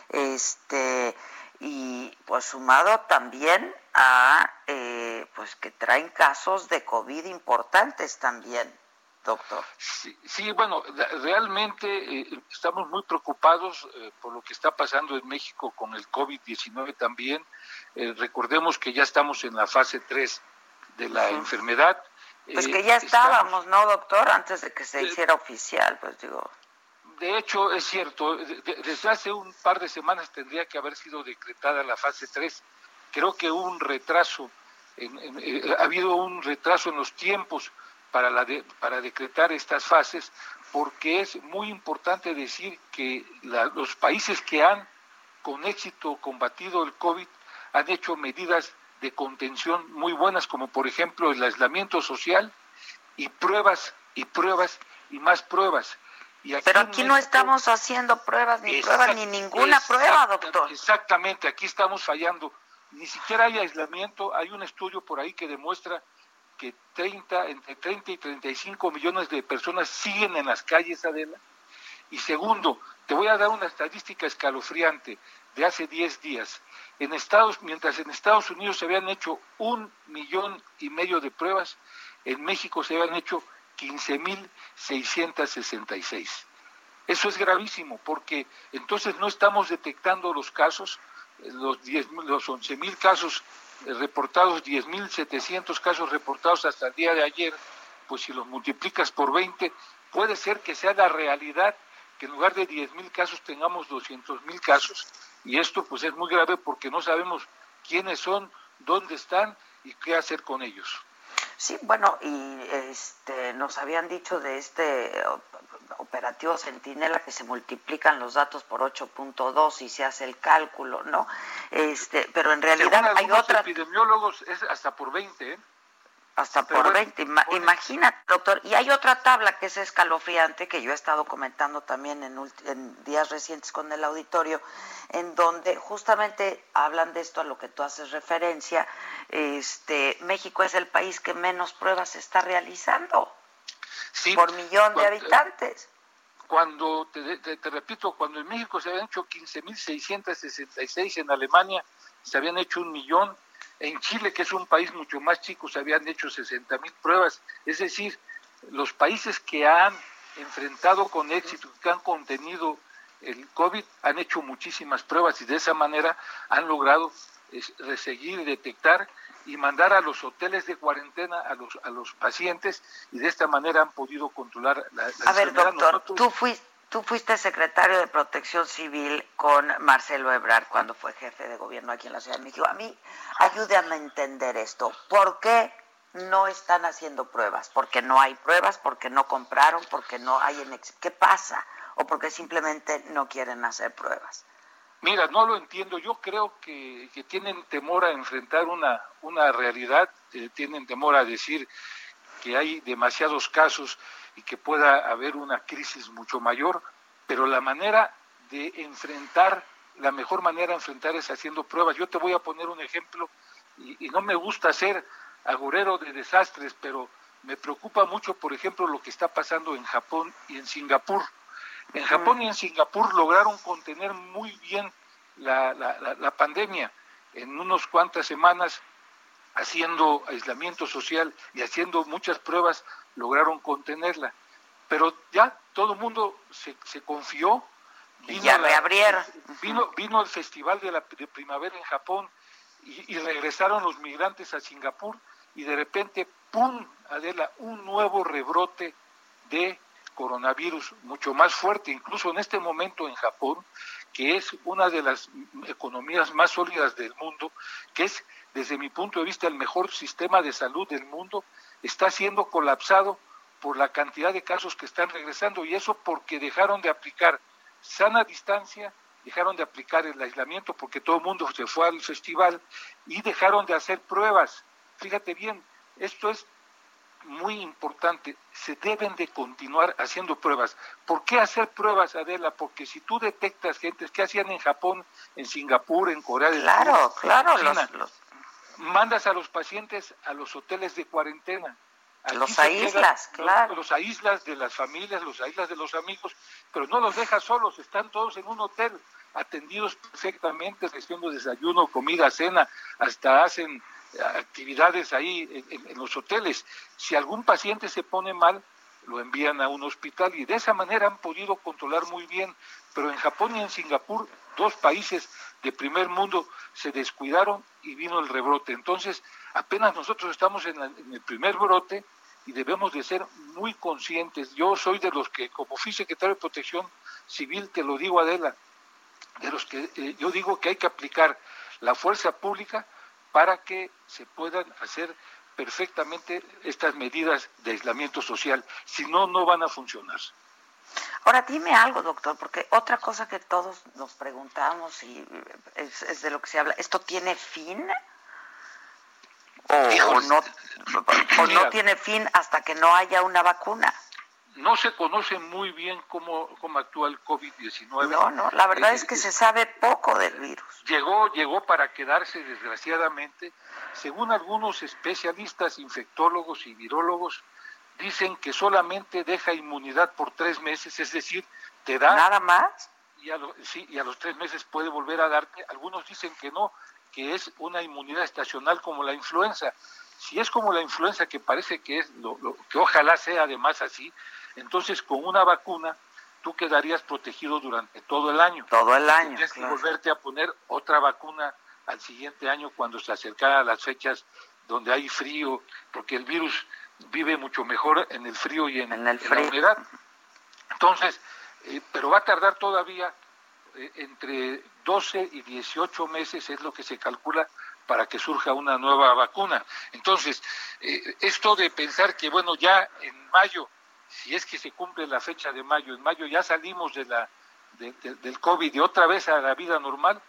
este, y pues sumado también a pues que traen casos de COVID importantes también doctor. Sí, bueno, realmente eh, estamos muy preocupados eh, por lo que está pasando en México con el COVID-19 también. Eh, recordemos que ya estamos en la fase 3 de la enfermedad. Pues que ya estábamos, ¿no, doctor? Antes de que se hiciera oficial, pues digo. De hecho, es cierto, desde hace un par de semanas tendría que haber sido decretada la fase 3. Creo que hubo un retraso, ha habido un retraso en los tiempos para, la para decretar estas fases, porque es muy importante decir que los países que han con éxito combatido el COVID han hecho medidas de contención muy buenas, como por ejemplo el aislamiento social y pruebas y pruebas y más pruebas. Pero aquí no estamos haciendo pruebas, ni pruebas, ni ninguna prueba, doctor. Exactamente, aquí estamos fallando. Ni siquiera hay aislamiento. Hay un estudio por ahí que demuestra que 30, entre 30 y 35 millones de personas siguen en las calles, Adela. Y segundo, te voy a dar una estadística escalofriante de hace 10 días. En Estados, mientras en Estados Unidos se habían hecho un millón y medio de pruebas, en México se habían hecho 15.666. Eso es gravísimo porque entonces no estamos detectando los casos, los, 10, los 11.000 casos reportados, 10.700 casos reportados hasta el día de ayer, pues si los multiplicas por 20, puede ser que sea la realidad que en lugar de 10.000 casos tengamos 200.000 casos. Y esto pues es muy grave porque no sabemos quiénes son, dónde están y qué hacer con ellos. Sí, bueno, y este, nos habían dicho de este operativo Centinela que se multiplican los datos por 8.2 y se hace el cálculo, ¿no? Este, pero en realidad hay otra epidemiólogos es hasta por 20, ¿eh? Hasta por 20. Imagínate, doctor. Y hay otra tabla que es escalofriante, que yo he estado comentando también en, días recientes con el auditorio, en donde justamente hablan de esto a lo que tú haces referencia. Este, México es el país que menos pruebas está realizando por millón de habitantes. Cuando, te, te, repito, cuando en México se habían hecho 15.666, en Alemania se habían hecho un millón, en Chile, que es un país mucho más chico, se habían hecho 60 mil pruebas. Es decir, los países que han enfrentado con éxito, que han contenido el COVID, han hecho muchísimas pruebas y de esa manera han logrado seguir y detectar y mandar a los hoteles de cuarentena a los, a los pacientes y de esta manera han podido controlar la, A ver, doctor, tú fuiste Tú fuiste secretario de Protección Civil con Marcelo Ebrard cuando fue jefe de gobierno aquí en la Ciudad de México. A mí, ayúdame a entender esto. ¿Por qué no están haciendo pruebas? ¿Porque no hay pruebas? ¿Porque no compraron? ¿Porque no hay en... ¿Qué pasa? ¿O porque simplemente no quieren hacer pruebas? Mira, no lo entiendo. Yo creo que, tienen temor a enfrentar una, una realidad, eh, tienen temor a decir que hay demasiados casos y que pueda haber una crisis mucho mayor, pero la manera de enfrentar, la mejor manera de enfrentar es haciendo pruebas. Yo te voy a poner un ejemplo, y, no me gusta ser agorero de desastres, pero me preocupa mucho, por ejemplo, lo que está pasando en Japón y en Singapur. En Japón y en Singapur lograron contener muy bien la, la, la pandemia. En unos cuantas semanas, haciendo aislamiento social y haciendo muchas pruebas, lograron contenerla. Pero ya todo el mundo se, se confió. Vino ya reabrieron. Vino, vino el festival de la de primavera en Japón y, regresaron los migrantes a Singapur y de repente, ¡pum! Adela, un nuevo rebrote de coronavirus mucho más fuerte, incluso en este momento en Japón, que es una de las economías más sólidas del mundo, que es desde mi punto de vista el mejor sistema de salud del mundo, está siendo colapsado por la cantidad de casos que están regresando y eso porque dejaron de aplicar sana distancia, dejaron de aplicar el aislamiento porque todo el mundo se fue al festival y dejaron de hacer pruebas. Fíjate bien, esto es muy importante, se deben de continuar haciendo pruebas. ¿Por qué hacer pruebas, Adela? Porque si tú detectas gente que hacían en Japón, en Singapur, en Corea del Sur, claro, los, mandas a los pacientes a los hoteles de cuarentena. los aíslas, claro. Los, aíslas de las familias, los aíslas de los amigos, pero no los dejas solos, están todos en un hotel, atendidos perfectamente, recibiendo desayuno, comida, cena, hasta hacen actividades ahí en, los hoteles. Si algún paciente se pone mal, lo envían a un hospital y de esa manera han podido controlar muy bien. Pero en Japón y en Singapur, dos países de primer mundo, se descuidaron y vino el rebrote. Entonces, apenas nosotros estamos en, el primer brote y debemos de ser muy conscientes. Yo soy de los que, como fui secretario de Protección Civil, te lo digo Adela, de los que eh, yo digo que hay que aplicar la fuerza pública para que se puedan hacer perfectamente estas medidas de aislamiento social. Si no, no van a funcionar. Ahora dime algo, doctor, porque otra cosa que todos nos preguntamos y es, de lo que se habla, ¿esto tiene fin? ¿O, no, o no tiene fin hasta que no haya una vacuna? no se conoce muy bien cómo, cómo actúa el COVID-19. No, no, la verdad es, que se sabe poco del virus. Llegó, llegó para quedarse, desgraciadamente. Según algunos especialistas, infectólogos y virólogos, dicen que solamente deja inmunidad por tres meses, es decir, te da... ¿Nada más? Y a, sí, y a los tres meses puede volver a darte. Algunos dicen que no, que es una inmunidad estacional como la influenza. Si es como la influenza, que parece que es, lo, que ojalá sea además así, entonces con una vacuna tú quedarías protegido durante todo el año. Todo el año. Tienes que volverte a poner otra vacuna al siguiente año cuando se acercara a las fechas donde hay frío, porque el virus vive mucho mejor en el frío y en, la humedad. Entonces, eh, pero va a tardar todavía eh, entre 12 y 18 meses, es lo que se calcula, para que surja una nueva vacuna. Entonces, eh, esto de pensar que, bueno, ya en mayo, si es que se cumple la fecha de mayo, en mayo ya salimos de la, del COVID y otra vez a la vida normal,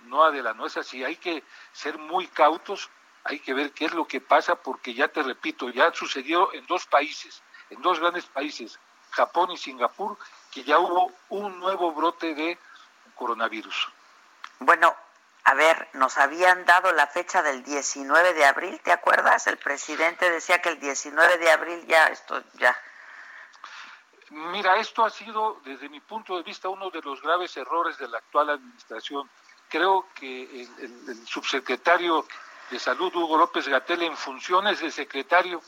no, Adela, no es así. Hay que ser muy cautos, hay que ver qué es lo que pasa, porque ya te repito, ya sucedió en dos países, en dos grandes países, Japón y Singapur, que ya hubo un nuevo brote de coronavirus. Bueno, a ver, nos habían dado la fecha del 19 de abril, ¿te acuerdas? El presidente decía que el 19 de abril ya, esto ya. Mira, esto ha sido, desde mi punto de vista, uno de los graves errores de la actual administración. Creo que el, subsecretario de Salud, Hugo López Gatel, en funciones de secretario,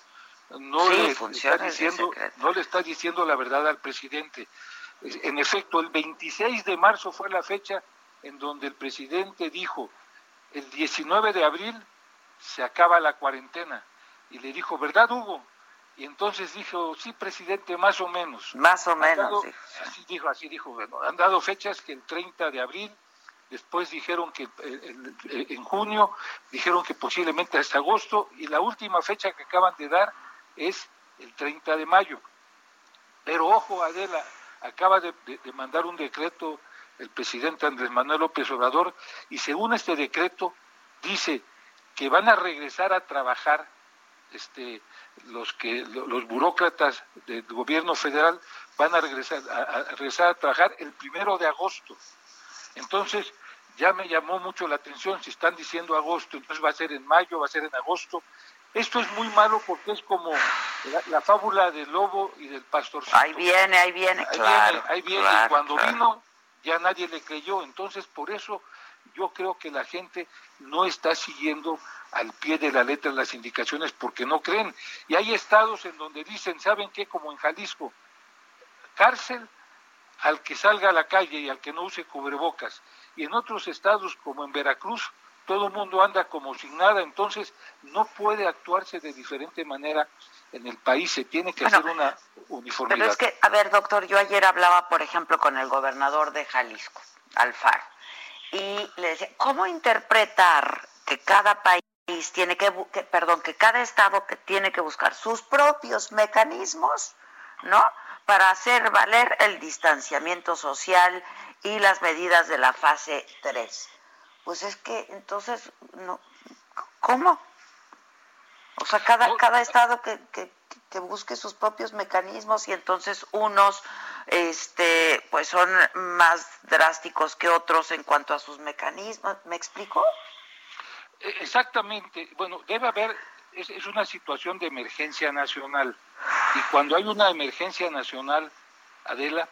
no, le está diciendo, no le está diciendo la verdad al presidente. En efecto, el 26 de marzo fue la fecha en donde el presidente dijo, el 19 de abril se acaba la cuarentena. Y le dijo, ¿verdad, Hugo? Y entonces dijo, sí, presidente, más o menos. Más o menos. Así dijo, así dijo. han dado fechas que el 30 de abril, después dijeron que en junio, dijeron que posiblemente hasta agosto, y la última fecha que acaban de dar es el 30 de mayo. Pero ojo, Adela, acaba de mandar un decreto el presidente Andrés Manuel López Obrador, y según este decreto dice que van a regresar a trabajar este, los que los burócratas del gobierno federal van a regresar a, regresar a trabajar el primero de agosto. Entonces, ya me llamó mucho la atención, si están diciendo agosto, entonces va a ser en mayo, va a ser en agosto. Esto es muy malo porque es como la, fábula del lobo y del pastorcito. Ahí viene, ahí viene, ahí Viene, ahí viene. y cuando vino, ya nadie le creyó. Entonces, por eso yo creo que la gente no está siguiendo al pie de la letra las indicaciones porque no creen. Y hay estados en donde dicen, ¿saben qué? Como en Jalisco, cárcel al que salga a la calle y al que no use cubrebocas. Y en otros estados, como en Veracruz, todo el mundo anda como sin nada, entonces no puede actuarse de diferente manera en el país, se tiene que hacer una uniformidad. Pero es que, a ver, doctor, yo ayer hablaba, por ejemplo, con el gobernador de Jalisco, Alfaro, y le decía, ¿cómo interpretar que cada país tiene que, que, perdón, que cada estado que tiene que buscar sus propios mecanismos, ¿no? Para hacer valer el distanciamiento social y las medidas de la fase 3. Pues es que entonces, no, ¿cómo? O sea, cada, cada estado que, que, busque sus propios mecanismos y entonces unos este pues son más drásticos que otros en cuanto a sus mecanismos. ¿Me explico? E, exactamente. Bueno, debe haber, es, es una situación de emergencia nacional. Y cuando hay una emergencia nacional, Adela,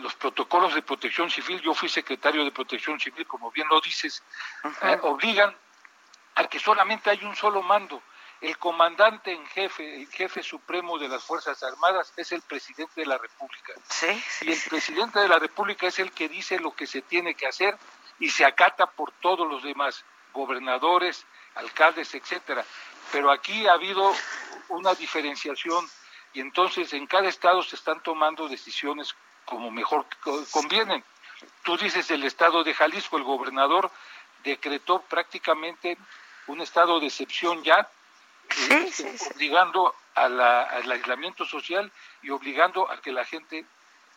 los protocolos de protección civil, yo fui secretario de protección civil, como bien lo dices, eh, obligan a que solamente hay un solo mando el comandante en jefe, el jefe supremo de las Fuerzas Armadas es el presidente de la República. Sí, y el presidente de la República es el que dice lo que se tiene que hacer y se acata por todos los demás, gobernadores, alcaldes, etcétera. Pero aquí ha habido una diferenciación y entonces en cada estado se están tomando decisiones como mejor convienen. Tú dices el estado de Jalisco, el gobernador decretó prácticamente un estado de excepción ya sí, obligando al aislamiento social y obligando a que la gente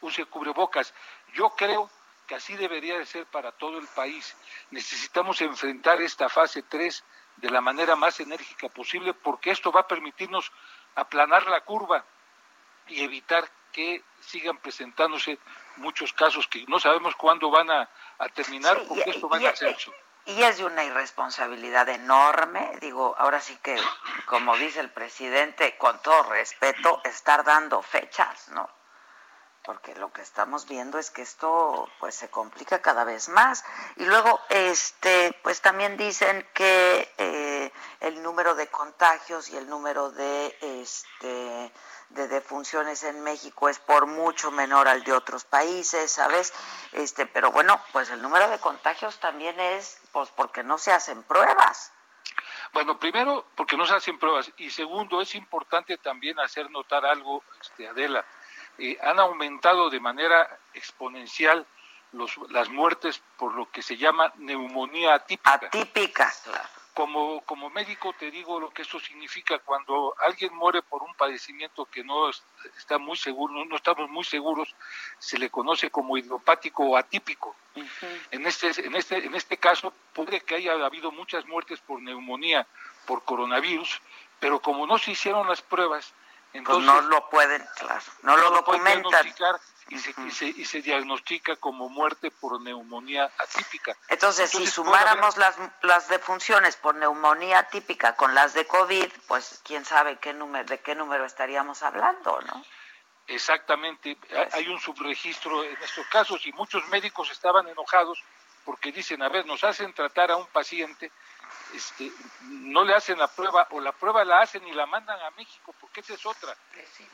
use cubrebocas. Yo creo que así debería de ser para todo el país. Necesitamos enfrentar esta fase 3 de la manera más enérgica posible porque esto va a permitirnos aplanar la curva y evitar que sigan presentándose muchos casos que no sabemos cuándo van a, terminar porque esto va a ascenso y es de una irresponsabilidad enorme, digo, ahora sí que, como dice el presidente, con todo respeto, estar dando fechas, ¿no? Porque lo que estamos viendo es que esto pues se complica cada vez más. Y luego, este, pues también dicen que eh, el número de contagios y el número de este de defunciones en México es por mucho menor al de otros países, ¿sabes? Este, pero bueno, pues el número de contagios también es pues porque no se hacen pruebas. Bueno, primero porque no se hacen pruebas y segundo es importante también hacer notar algo, este, Adela, eh, han aumentado de manera exponencial los, las muertes por lo que se llama neumonía atípica. Atípica, claro como, como médico te digo lo que eso significa cuando alguien muere por un padecimiento que no está muy seguro, no, estamos muy seguros, se le conoce como idiopático o atípico. En este, en este, en este caso puede que haya habido muchas muertes por neumonía, por coronavirus, pero como no se hicieron las pruebas, pues entonces no lo pueden, claro, no, lo, documentan y se, y, se, diagnostica como muerte por neumonía atípica. Entonces, si sumáramos las, las defunciones por neumonía atípica con las de COVID, pues quién sabe qué número, de qué número estaríamos hablando, ¿no? Exactamente, pues hay un subregistro en estos casos y muchos médicos estaban enojados porque dicen, a ver, nos hacen tratar a un paciente, este, no le hacen la prueba o la prueba la hacen y la mandan a México, porque esa es otra.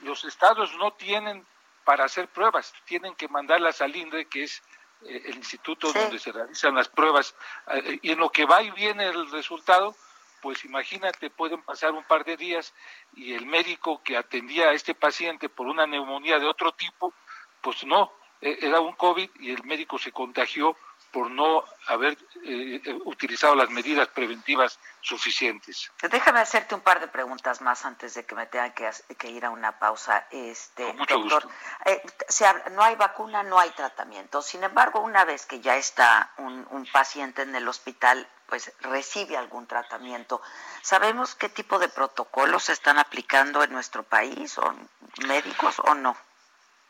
Los estados no tienen para hacer pruebas. Tienen que mandarlas al INDRE, que es eh, el instituto donde se realizan las pruebas, eh, y en lo que va y viene el resultado, pues imagínate, pueden pasar un par de días y el médico que atendía a este paciente por una neumonía de otro tipo, pues no, e, era un COVID y el médico se contagió por no haber eh, utilizado las medidas preventivas suficientes. Déjame hacerte un par de preguntas más antes de que me tenga que, ir a una pausa. Este, doctor, eh, no hay vacuna, no hay tratamiento. Sin embargo, una vez que ya está un, un paciente en el hospital, pues recibe algún tratamiento. ¿Sabemos qué tipo de protocolos se están aplicando en nuestro país, o médicos o no?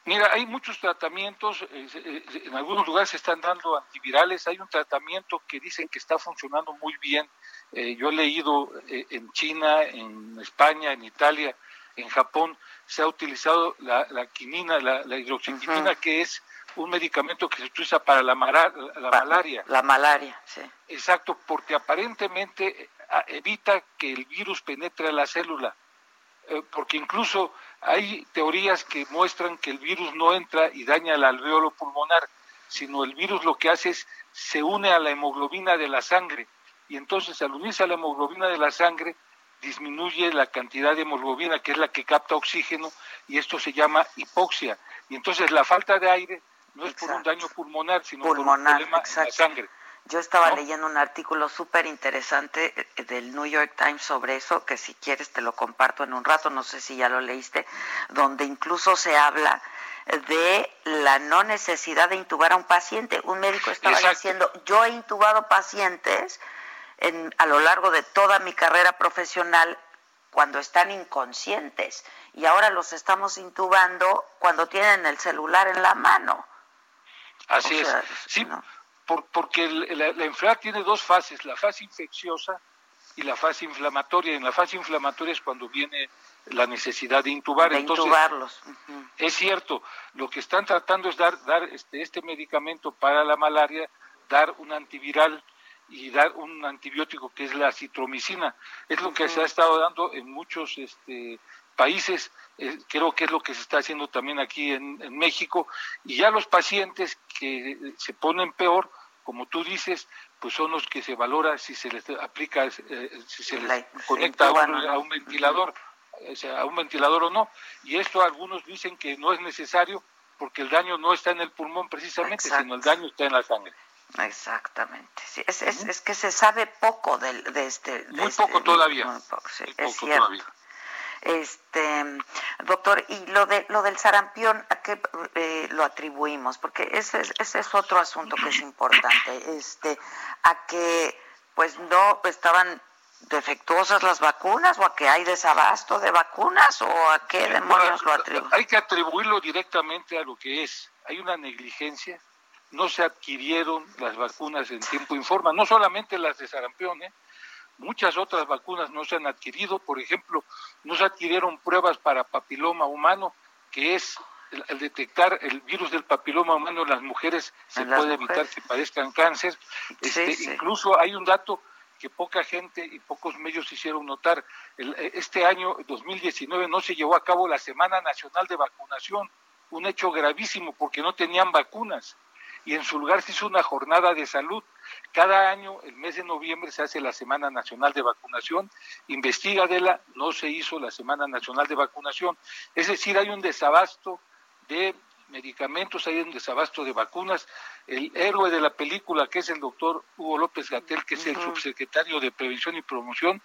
Mira, hay muchos tratamientos, eh, eh, en algunos lugares se están dando antivirales, hay un tratamiento que dicen que está funcionando muy bien. Eh, yo he leído en China, en España, en Italia, en Japón, se ha utilizado la, quinina, la, hidroxiquinina, que es un medicamento que se utiliza para la, la malaria. La malaria, sí. Exacto, porque aparentemente evita que el virus penetre a la célula, porque incluso hay teorías que muestran que el virus no entra y daña el alveolo pulmonar, sino el virus lo que hace es se une a la hemoglobina de la sangre. Y entonces al unirse a la hemoglobina de la sangre disminuye la cantidad de hemoglobina que es la que capta oxígeno y esto se llama hipoxia. Y entonces la falta de aire no es por un daño pulmonar sino por un problema en la sangre. Yo estaba leyendo un artículo súper interesante eh, del New York Times sobre eso, que si quieres te lo comparto en un rato, no sé si ya lo leíste, donde incluso se habla de la no necesidad de intubar a un paciente. Un médico estaba diciendo, yo he intubado pacientes en, a lo largo de toda mi carrera profesional cuando están inconscientes y ahora los estamos intubando cuando tienen el celular en la mano. Así es. Sí, porque la, enfermedad tiene dos fases, la fase infecciosa y la fase inflamatoria. En la fase inflamatoria es cuando viene la necesidad de intubar. De intubarlos. Es cierto, lo que están tratando es dar, dar este, este medicamento para la malaria, dar un antiviral y dar un antibiótico que es la citromicina. Es lo que se ha estado dando en muchos este, países, eh, creo que es lo que se está haciendo también aquí en, México, y ya los pacientes que se ponen peor, como tú dices, pues son los que se valora si se les aplica, eh, si se les conecta a un, ventilador, o sea, a un ventilador o no, y esto algunos dicen que no es necesario porque el daño no está en el pulmón precisamente, sino el daño está en la sangre. Exactamente. es, es, que se sabe poco de, de este. muy este poco todavía. Muy poco, sí, es cierto. Todavía. Este, doctor, y lo de lo del sarampión, ¿a qué eh, lo atribuimos? Porque ese es, ese es otro asunto que es importante. Este, a que pues no estaban defectuosas las vacunas o a que hay desabasto de vacunas o a qué demonios lo atribuimos? Hay que atribuirlo directamente a lo que es. Hay una negligencia, no se adquirieron las vacunas en tiempo y forma, no solamente las de sarampión, ¿eh? Muchas otras vacunas no se han adquirido, por ejemplo, no se adquirieron pruebas para papiloma humano, que es el, detectar el virus del papiloma humano en las mujeres se puede evitar que padezcan cáncer. Este, incluso hay un dato que poca gente y pocos medios hicieron notar. este año 2019 no se llevó a cabo la Semana Nacional de Vacunación, un hecho gravísimo porque no tenían vacunas y en su lugar se hizo una jornada de salud. Cada año, el mes de noviembre, se hace la Semana Nacional de Vacunación. Investiga de la, no se hizo la Semana Nacional de Vacunación. Es decir, hay un desabasto de medicamentos, hay un desabasto de vacunas. El héroe de la película, que es el doctor Hugo López Gatel, que es el subsecretario de Prevención y Promoción,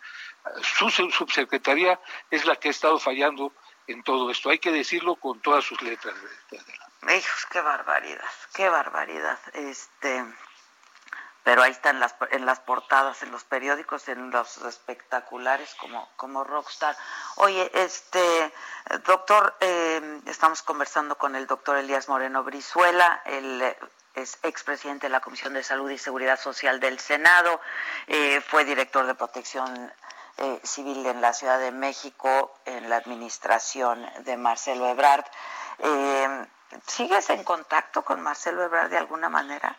su subsecretaría es la que ha estado fallando en todo esto. Hay que decirlo con todas sus letras. Hijos, qué barbaridad, qué barbaridad. Este, pero ahí están las, en las portadas, en los periódicos, en los espectaculares como, como rockstar. Oye, este, doctor, eh, estamos conversando con el doctor Elías Moreno Brizuela, el eh, es expresidente de la Comisión de Salud y Seguridad Social del Senado, eh, fue director de protección civil en la Ciudad de México en la administración de Marcelo Ebrard. ¿Sigues en contacto con Marcelo Ebrard de alguna manera?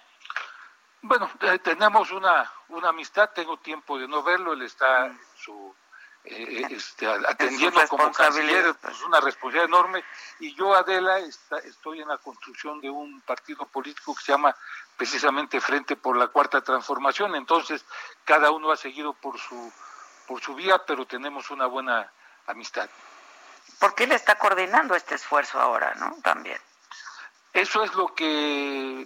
Bueno, eh, tenemos una, una amistad, tengo tiempo de no verlo, él está mm. su, eh, este, atendiendo como canciller, pues una responsabilidad enorme, y yo, Adela, estoy en la construcción de un partido político que se llama precisamente Frente por la Cuarta Transformación, entonces cada uno ha seguido por su, por su vía, pero tenemos una buena amistad. ¿Por qué le está coordinando este esfuerzo ahora, no? También. Eso es lo que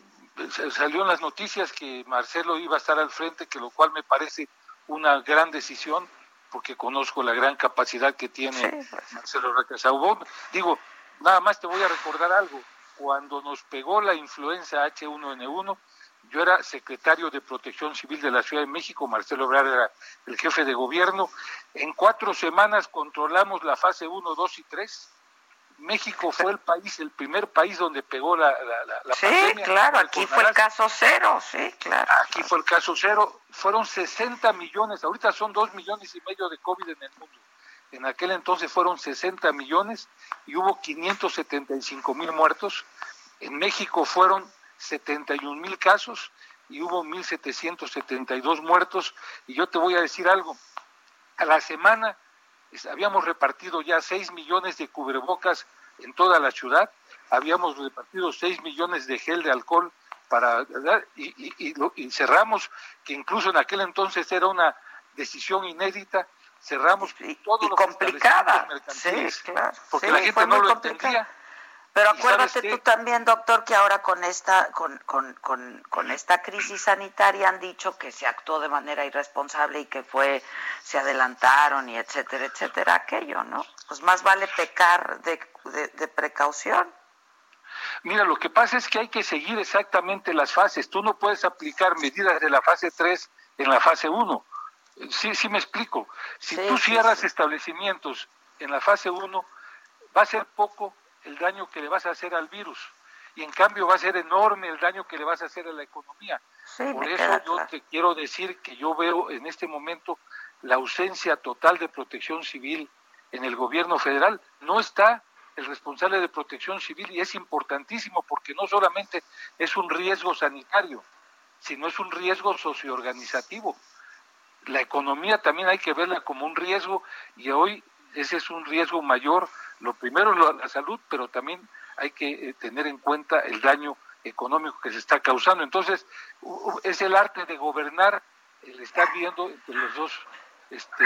salió en las noticias que Marcelo iba a estar al frente, que lo cual me parece una gran decisión, porque conozco la gran capacidad que tiene pues. Marcelo Recasaubón. Digo, nada más te voy a recordar algo. Cuando nos pegó la influenza H1N1, yo era secretario de Protección Civil de la Ciudad de México, Marcelo Obrador era el jefe de gobierno. En cuatro semanas controlamos la fase 1, 2 y 3 México fue el país, el primer país donde pegó la, la, sí, claro, aquí fue el caso cero, sí, claro. Aquí fue el caso cero, fueron 60 millones, ahorita son 2 millones y medio de COVID en el mundo. En aquel entonces fueron 60 millones y hubo 575 mil muertos. En México fueron 71 mil casos y hubo 1.772 muertos. Y yo te voy a decir algo, a la semana habíamos repartido ya 6 millones de cubrebocas en toda la ciudad, habíamos repartido 6 millones de gel de alcohol para y, y, cerramos, que incluso en aquel entonces era una decisión inédita, cerramos todo lo complicada, sí, claro, porque la gente no lo entendía. Pero acuérdate tú también, doctor, que ahora con esta, con, con, con, con, esta crisis sanitaria han dicho que se actuó de manera irresponsable y que fue, se adelantaron y etcétera, etcétera, aquello, ¿no? Pues más vale pecar de, de, precaución. Mira, lo que pasa es que hay que seguir exactamente las fases. Tú no puedes aplicar medidas de la fase 3 en la fase 1. Sí, sí me explico. Si tú cierras establecimientos en la fase 1, va a ser poco el daño que le vas a hacer al virus y en cambio va a ser enorme el daño que le vas a hacer a la economía. Por eso yo te quiero decir que yo veo en este momento la ausencia total de protección civil en el gobierno federal. No está el responsable de protección civil y es importantísimo porque no solamente es un riesgo sanitario, sino es un riesgo socioorganizativo. La economía también hay que verla como un riesgo y hoy ese es un riesgo mayor lo primero es la salud, pero también hay que eh, tener en cuenta el daño económico que se está causando. Entonces, es el arte de gobernar, el estar viendo entre los dos este,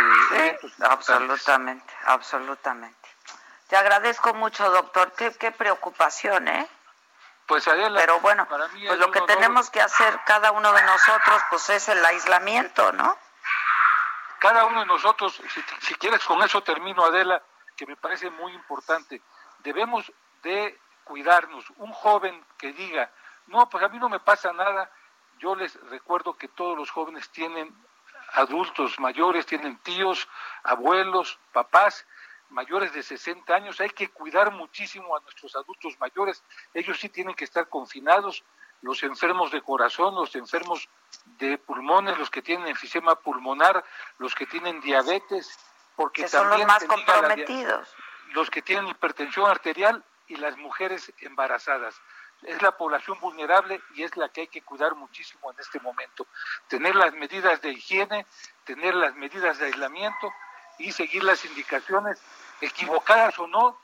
absolutamente, absolutamente. Te agradezco mucho, doctor. Qué, qué preocupación, ¿eh? Pues Pero bueno, pues lo que tenemos que hacer cada uno de nosotros, pues es el aislamiento, ¿no? Cada uno de nosotros, si, quieres con eso termino, Adela, que me parece muy importante. Debemos de cuidarnos. Un joven que diga, no, pues a mí no me pasa nada, yo les recuerdo que todos los jóvenes tienen adultos mayores, tienen tíos, abuelos, papás mayores de 60 años. Hay que cuidar muchísimo a nuestros adultos mayores. Ellos sí tienen que estar confinados. Los enfermos de corazón, los enfermos de pulmones, los que tienen enfisema pulmonar, los que tienen diabetes, porque son los más comprometidos. los que tienen hipertensión arterial y las mujeres embarazadas. Es la población vulnerable y es la que hay que cuidar muchísimo en este momento. Tener las medidas de higiene, tener las medidas de aislamiento y seguir las indicaciones, equivocadas o no,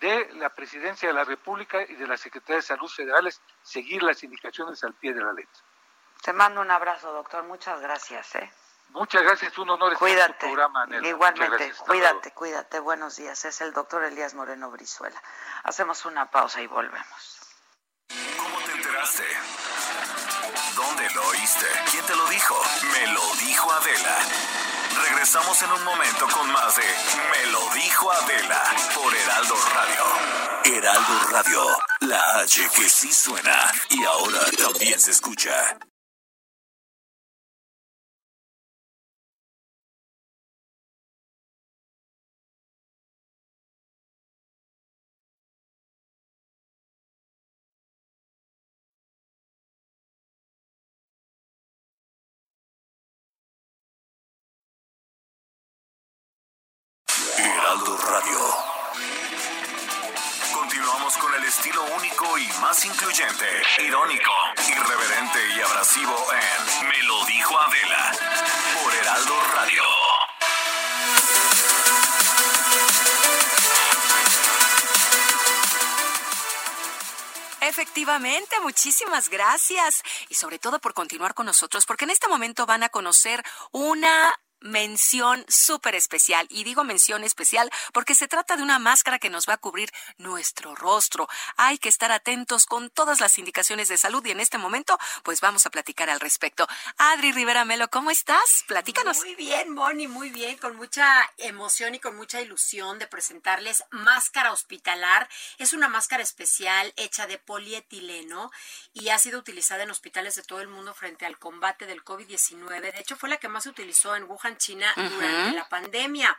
de la Presidencia de la República y de la Secretaría de Salud Federales, seguir las indicaciones al pie de la letra. Te mando un abrazo, doctor. Muchas gracias. ¿eh? Muchas gracias, un honor estar en tu programa, Igualmente, cuídate, cuídate. Buenos días. Es el doctor Elías Moreno Brizuela. Hacemos una pausa y volvemos. escuchaste? ¿Dónde lo oíste? ¿Quién te lo dijo? Me lo dijo Adela. Regresamos en un momento con más de Me lo dijo Adela por Heraldo Radio. Heraldo Radio, la H que sí suena y ahora también se escucha. Muchísimas gracias. Y sobre todo por continuar con nosotros, porque en este momento van a conocer una mención súper especial. Y digo mención especial porque se trata de una máscara que nos va a cubrir nuestro rostro. Hay que estar atentos con todas las indicaciones de salud y en este momento pues vamos a platicar al respecto. Adri Rivera Melo, ¿cómo estás? Platícanos. Muy bien, Moni, muy bien, con mucha emoción y con mucha ilusión de presentarles máscara hospitalar. Es una máscara especial hecha de polietileno y ha sido utilizada en hospitales de todo el mundo frente al combate del COVID-19. De hecho, fue la que más se utilizó en Wuhan, China, durante la pandemia.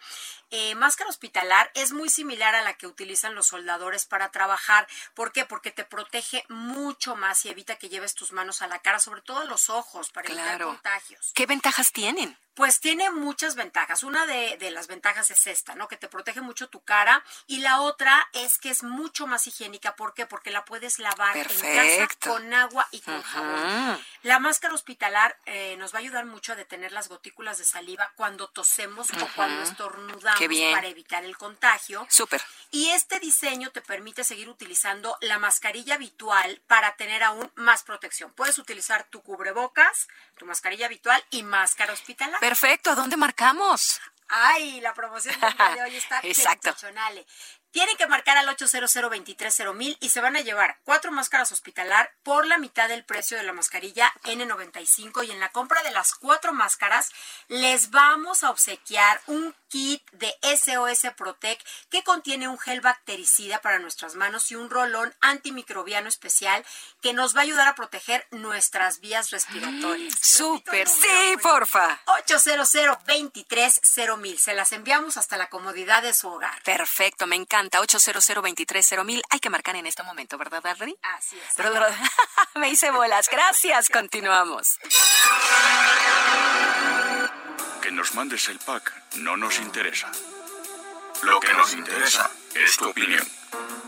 Eh, máscara hospitalar es muy similar a la que utilizan los soldadores para trabajar. ¿Por qué? Porque te protege mucho más y evita que lleves tus manos a la cara, sobre todo a los ojos, para evitar contagios. ¿Qué ventajas tienen? Pues tiene muchas ventajas. Una de, de, las ventajas es esta, ¿no? Que te protege mucho tu cara. Y la otra es que es mucho más higiénica. ¿Por qué? Porque la puedes lavar en casa con agua y con jabón. La máscara hospitalar eh, nos va a ayudar mucho a detener las gotículas de saliva cuando tosemos o cuando estornudamos para evitar el contagio. Súper. Y este diseño te permite seguir utilizando la mascarilla habitual para tener aún más protección. Puedes utilizar tu cubrebocas, tu mascarilla habitual y máscara hospitalar. Perfecto, ¿a dónde marcamos? Ay, la promoción del día de hoy está Exacto. sensacional. Tienen que marcar al 800 mil y se van a llevar cuatro máscaras hospitalar por la mitad del precio de la mascarilla N95 y en la compra de las cuatro máscaras les vamos a obsequiar un kit de SOS Protec que contiene un gel bactericida para nuestras manos y un rolón antimicrobiano especial que nos va a ayudar a proteger nuestras vías respiratorias. Súper, sí, porfa. 800 mil Se las enviamos hasta la comodidad de su hogar. Perfecto, me encanta. 800 mil Hay que marcar en este momento, ¿verdad, Adri? Así es. me hice bolas. Gracias. Continuamos. Que nos mandes el pack no nos interesa. Lo que nos interesa es tu opinión.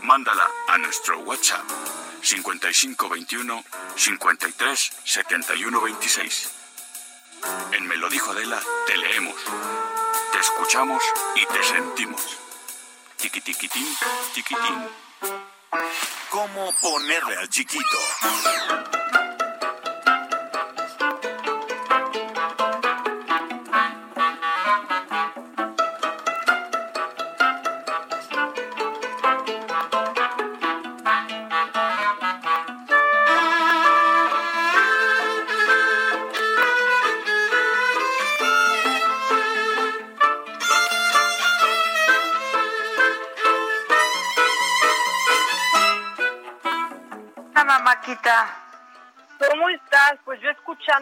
Mándala a nuestro WhatsApp 5521 53 71 26. En Me lo dijo Adela, te leemos, te escuchamos y te sentimos. Tiquitiquitín, chiquitín. ¿Cómo ponerle al chiquito?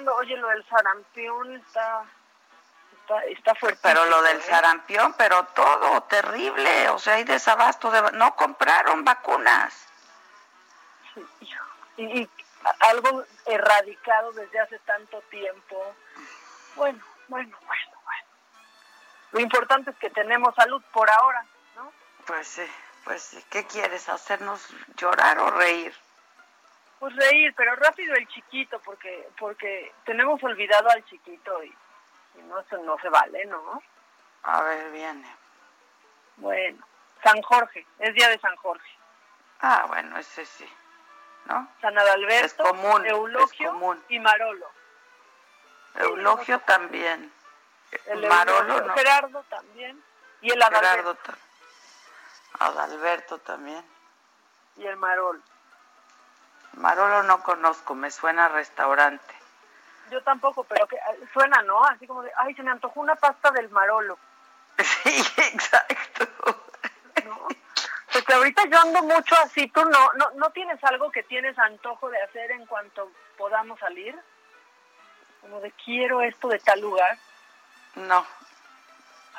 Oye, lo del sarampión está, está, está fuerte. Pero lo del sarampión, pero todo terrible, o sea, hay desabasto de... No compraron vacunas. Sí, y, y algo erradicado desde hace tanto tiempo. Bueno, bueno, bueno, bueno. Lo importante es que tenemos salud por ahora, ¿no? Pues sí, pues sí. ¿Qué quieres? ¿Hacernos llorar o reír? Pues reír, pero rápido el chiquito, porque porque tenemos olvidado al chiquito y, no, se, no se vale, ¿no? A ver, viene. Bueno, San Jorge, es día de San Jorge. Ah, bueno, ese sí, ¿no? San Adalberto, es común, Eulogio común. y Marolo. Eulogio también. El Marolo no. Gerardo también. Y el Adalberto. Gerardo Adalberto también. Y el Marolo. Marolo no conozco, me suena a restaurante. Yo tampoco, pero que eh, suena, ¿no? Así como de, ay, se me antojó una pasta del Marolo. Sí, exacto. ¿No? Porque ahorita yo ando mucho así, ¿tú no, no, no tienes algo que tienes antojo de hacer en cuanto podamos salir? Como de quiero esto de tal lugar. No.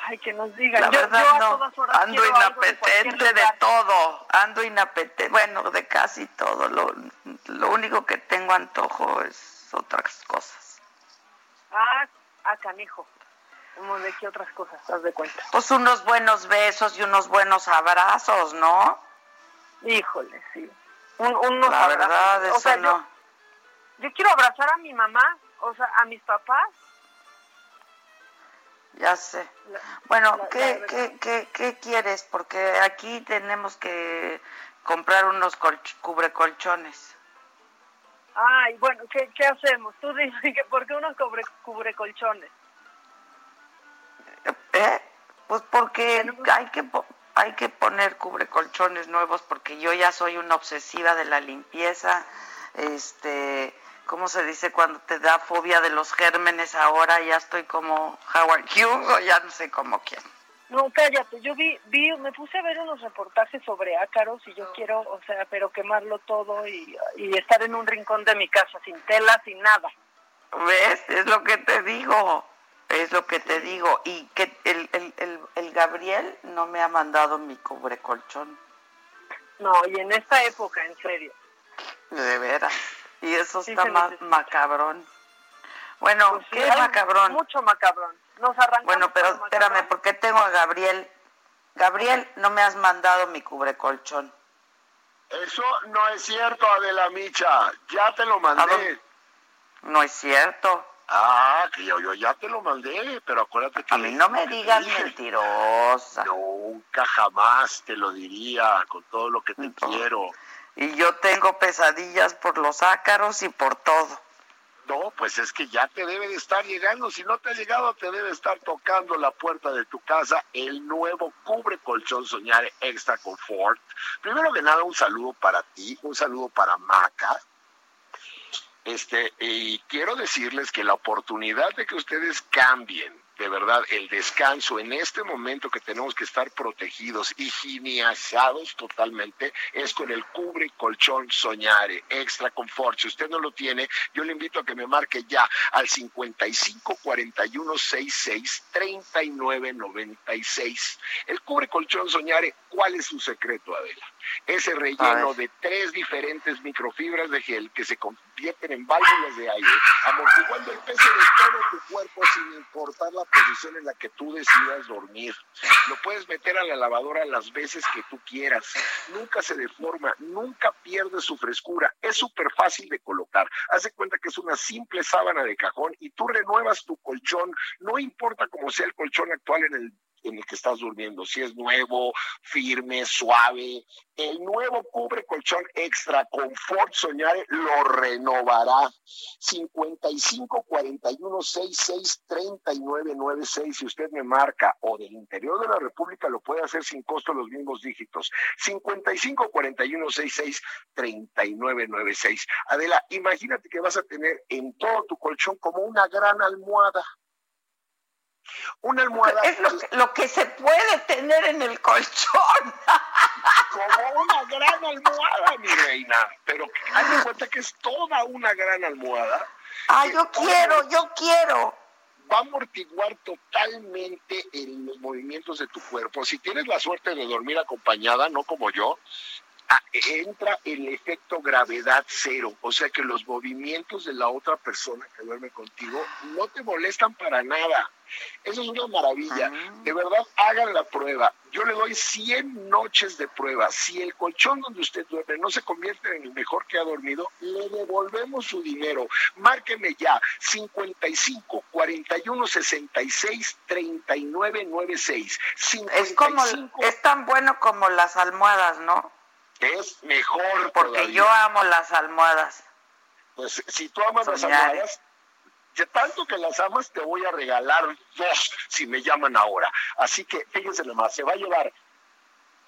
Ay, que nos digan. La yo, verdad yo a no, todas horas ando de inapetente de, lugar. todo, ando inapetente, bueno, de casi todo. Lo, lo único que tengo antojo es otras cosas. Ah, ah, canijo. Como de qué otras cosas, haz de cuenta. Pues unos buenos besos y unos buenos abrazos, ¿no? Híjole, sí. Un, unos La abrazos. verdad, O eso sea, no. yo, yo quiero abrazar a mi mamá, o sea, a mis papás. Ya sé. La- Bueno, la- ¿qué, la qué, qué, qué quieres? Porque aquí tenemos que comprar unos colch- cubrecolchones. Ay, bueno, ¿qué, qué hacemos? Tú dime, que ¿por qué unos cubre, cubre colchones? ¿Eh? Pues porque hay que hay que poner cubrecolchones nuevos porque yo ya soy una obsesiva de la limpieza. Este, ¿cómo se dice cuando te da fobia de los gérmenes? Ahora ya estoy como Howard Hughes o ya no sé cómo quién. No, cállate, yo vi, vi, me puse a ver unos reportajes sobre ácaros y yo quiero, o sea, pero quemarlo todo y, y estar en un rincón de mi casa sin tela, sin nada. ¿Ves? Es lo que te digo. Es lo que te digo. Y que el, el, el, el Gabriel no me ha mandado mi cubrecolchón. No, y en esta época, en serio. De veras. Y eso Sí está más necesita. macabrón. Bueno, Pues ¿qué macabrón? Mucho macabrón. Nos arrancamos Bueno, pero espérame, porque tengo a Gabriel. Gabriel, no me has mandado mi cubrecolchón. Eso no es cierto, Adela Micha. Ya te lo mandé. No es cierto. Ah, que yo, yo ya te lo mandé, pero acuérdate que... A mí no me digas mentirosa. Nunca jamás te lo diría con todo lo que te No. quiero. Y yo tengo pesadillas por los ácaros y por todo. No, pues es que ya te debe de estar llegando. Si no te ha llegado, te debe estar tocando la puerta de tu casa el nuevo cubre colchón Soñare Extra Confort. Primero que nada, un saludo para ti, un saludo para Maca. Este, y quiero decirles que la oportunidad de que ustedes cambien de verdad el descanso en este momento que tenemos que estar protegidos, higienizados totalmente, es con el cubre colchón Soñare Extra Confort. Si usted no lo tiene, yo le invito a que me marque ya al 55 41 66 39 96. El cubre colchón Soñare, ¿cuál es su secreto, Adela? Ese relleno de tres diferentes microfibras de gel que se convierten en válvulas de aire, amortiguando el peso de todo tu cuerpo sin importar la posición en la que tú decidas dormir. Lo puedes meter a la lavadora las veces que tú quieras. Nunca se deforma, nunca pierde su frescura. Es súper fácil de colocar. Haz de cuenta que es una simple sábana de cajón y tú renuevas tu colchón. No importa cómo sea el colchón actual en el en el que estás durmiendo, si es nuevo, firme, suave, el nuevo cubre colchón extra confort soñare lo renovará. 55 41 66 39 96 si usted me marca o del interior de la república lo puede hacer sin costo los mismos dígitos. 55 41 66 39 96 Adela imagínate que vas a tener en todo tu colchón como una gran almohada una almohada Es lo, que- lo que se puede tener en el colchón. como una gran almohada, mi reina. Pero haz de cuenta que es toda una gran almohada. Ah, yo quiero, yo quiero. Va a amortiguar totalmente en los movimientos de tu cuerpo. Si tienes la suerte de dormir acompañada, no como yo, ah, entra el efecto gravedad cero. O sea que los movimientos de la otra persona que duerme contigo no te molestan para nada. Eso es una maravilla. De verdad, hagan la prueba. Yo le doy 100 noches de prueba. Si el colchón donde usted duerme no se convierte en el mejor que ha dormido, le devolvemos su dinero. Márqueme ya 55 41 66 39 96. Es como, 55 es tan bueno como las almohadas, ¿no? Es mejor Porque todavía. yo amo las almohadas. Pues si tú amas las almohadas, de tanto que las amas, te voy a regalar dos si me llaman ahora. Así que fíjense nomás, se va a llevar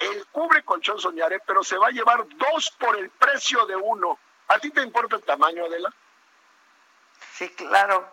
el cubre colchón soñaré, pero se va a llevar dos por el precio de uno. ¿A ti te importa el tamaño, Adela? Sí, claro.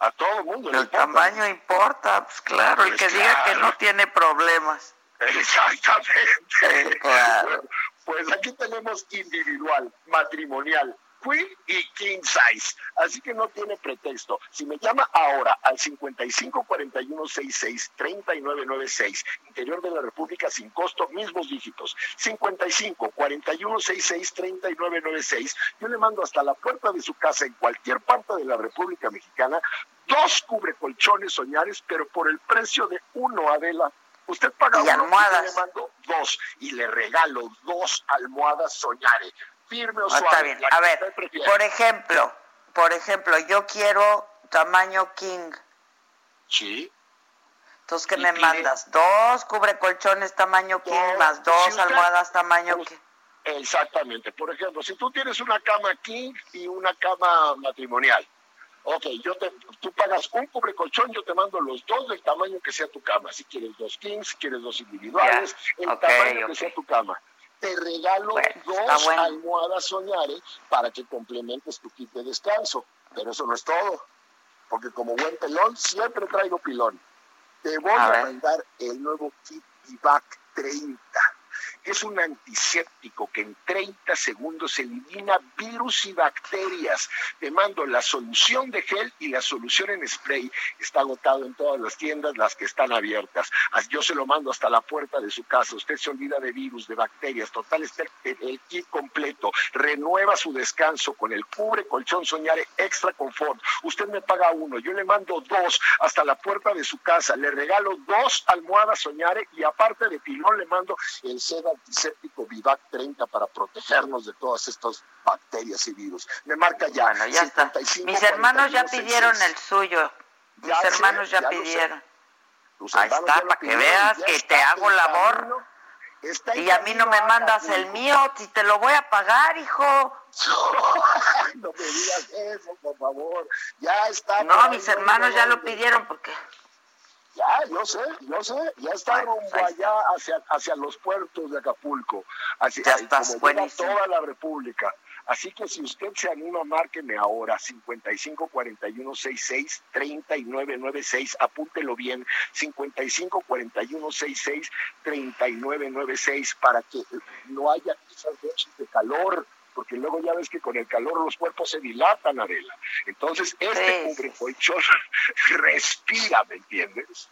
A todo el mundo. El tamaño importa, pues claro, el pues que diga que no tiene problemas. Exactamente. Claro. Pues aquí tenemos individual, matrimonial, queen y king size. Así que no tiene pretexto. Si me llama ahora al 5541663996, interior de la República sin costo, mismos dígitos. 5541663996, yo le mando hasta la puerta de su casa en cualquier parte de la República Mexicana dos cubre colchones soñares, pero por el precio de uno, Adela. Usted paga y uno y le mando dos y le regalo dos almohadas soñare firme o suave. Está bien. A ver, por ejemplo, por ejemplo, yo quiero tamaño king. Sí. Entonces, ¿qué me mandas? Dos cubre colchones tamaño king más dos almohadas tamaño king. Exactamente. Por ejemplo, si tú tienes una cama king y una cama matrimonial, ok, yo te, tú pagas un cubre colchón, yo te mando los dos del tamaño que sea tu cama. Si quieres dos kings, si quieres dos individuales, el tamaño que sea tu cama te regalo dos almohadas soñare para que complementes tu kit de descanso. Pero eso no es todo, porque como buen pelón siempre traigo pilón. Te voy a, a mandar el nuevo kit IVAC 30 es un antiséptico que en 30 segundos elimina virus y bacterias. Te mando la solución de gel y la solución en spray. Está agotado en todas las tiendas, las que están abiertas. Yo se lo mando hasta la puerta de su casa. Usted se olvida de virus, de bacterias. Total, está el kit completo. Renueva su descanso con el cubre colchón soñare extra confort. Usted me paga uno, yo le mando dos hasta la puerta de su casa. Le regalo dos almohadas soñare y aparte de pilón le mando el seda antiséptico Vivac 30 para protegernos de todas estas bacterias y virus. Me marca ya. ya está. Mis hermanos ya pidieron el suyo. Mis hermanos ya, pidieron. Ahí está, para que veas que te hago labor. Y a mí no me mandas el mío, si te lo voy a pagar, hijo. no me digas eso, por favor. Ya está. No, mis hermanos ya lo pidieron porque ya, yo sé, yo sé, ya está rumbo allá hacia, hacia los puertos de Acapulco, hacia ya estás, como toda la República. Así que si usted se anima, márqueme ahora 5541663996, apúntelo bien, 5541663996 para que no haya esas noches de calor porque luego ya ves que con el calor los cuerpos se dilatan, Adela. Entonces, este cubre colchón respira, ¿me entiendes?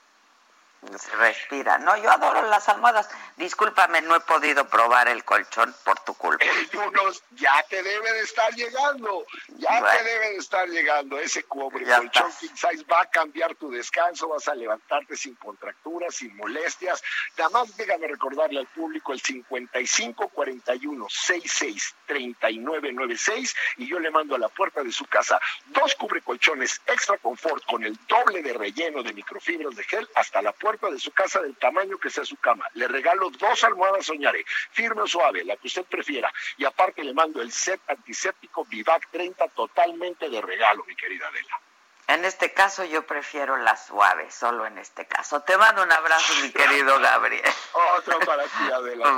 Respira. No, yo adoro las almohadas. Discúlpame, no he podido probar el colchón por tu culpa. ya te debe de estar llegando, ya te debe de estar llegando. Ese cubre colchón king size va a cambiar tu descanso, vas a levantarte sin contracturas, sin molestias. Nada más déjame recordarle al público el 55 41 66 39 96 y yo le mando a la puerta de su casa dos cubre colchones extra confort con el doble de relleno de microfibras de gel hasta la puerta de su casa del tamaño que sea su cama. Le regalo dos almohadas Soñaré, firme o suave, la que usted prefiera. Y aparte le mando el set antiséptico Vivac 30 totalmente de regalo, mi querida Adela. En este caso yo prefiero la suave, solo en este caso. Te mando un abrazo, mi querido Gabriel. Otro para ti, Adela.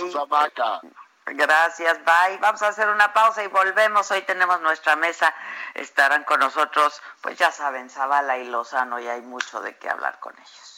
Bye. Gracias, bye. Vamos a hacer una pausa y volvemos. Hoy tenemos nuestra mesa. Estarán con nosotros, pues ya saben, Zavala y Lozano, y hay mucho de qué hablar con ellos.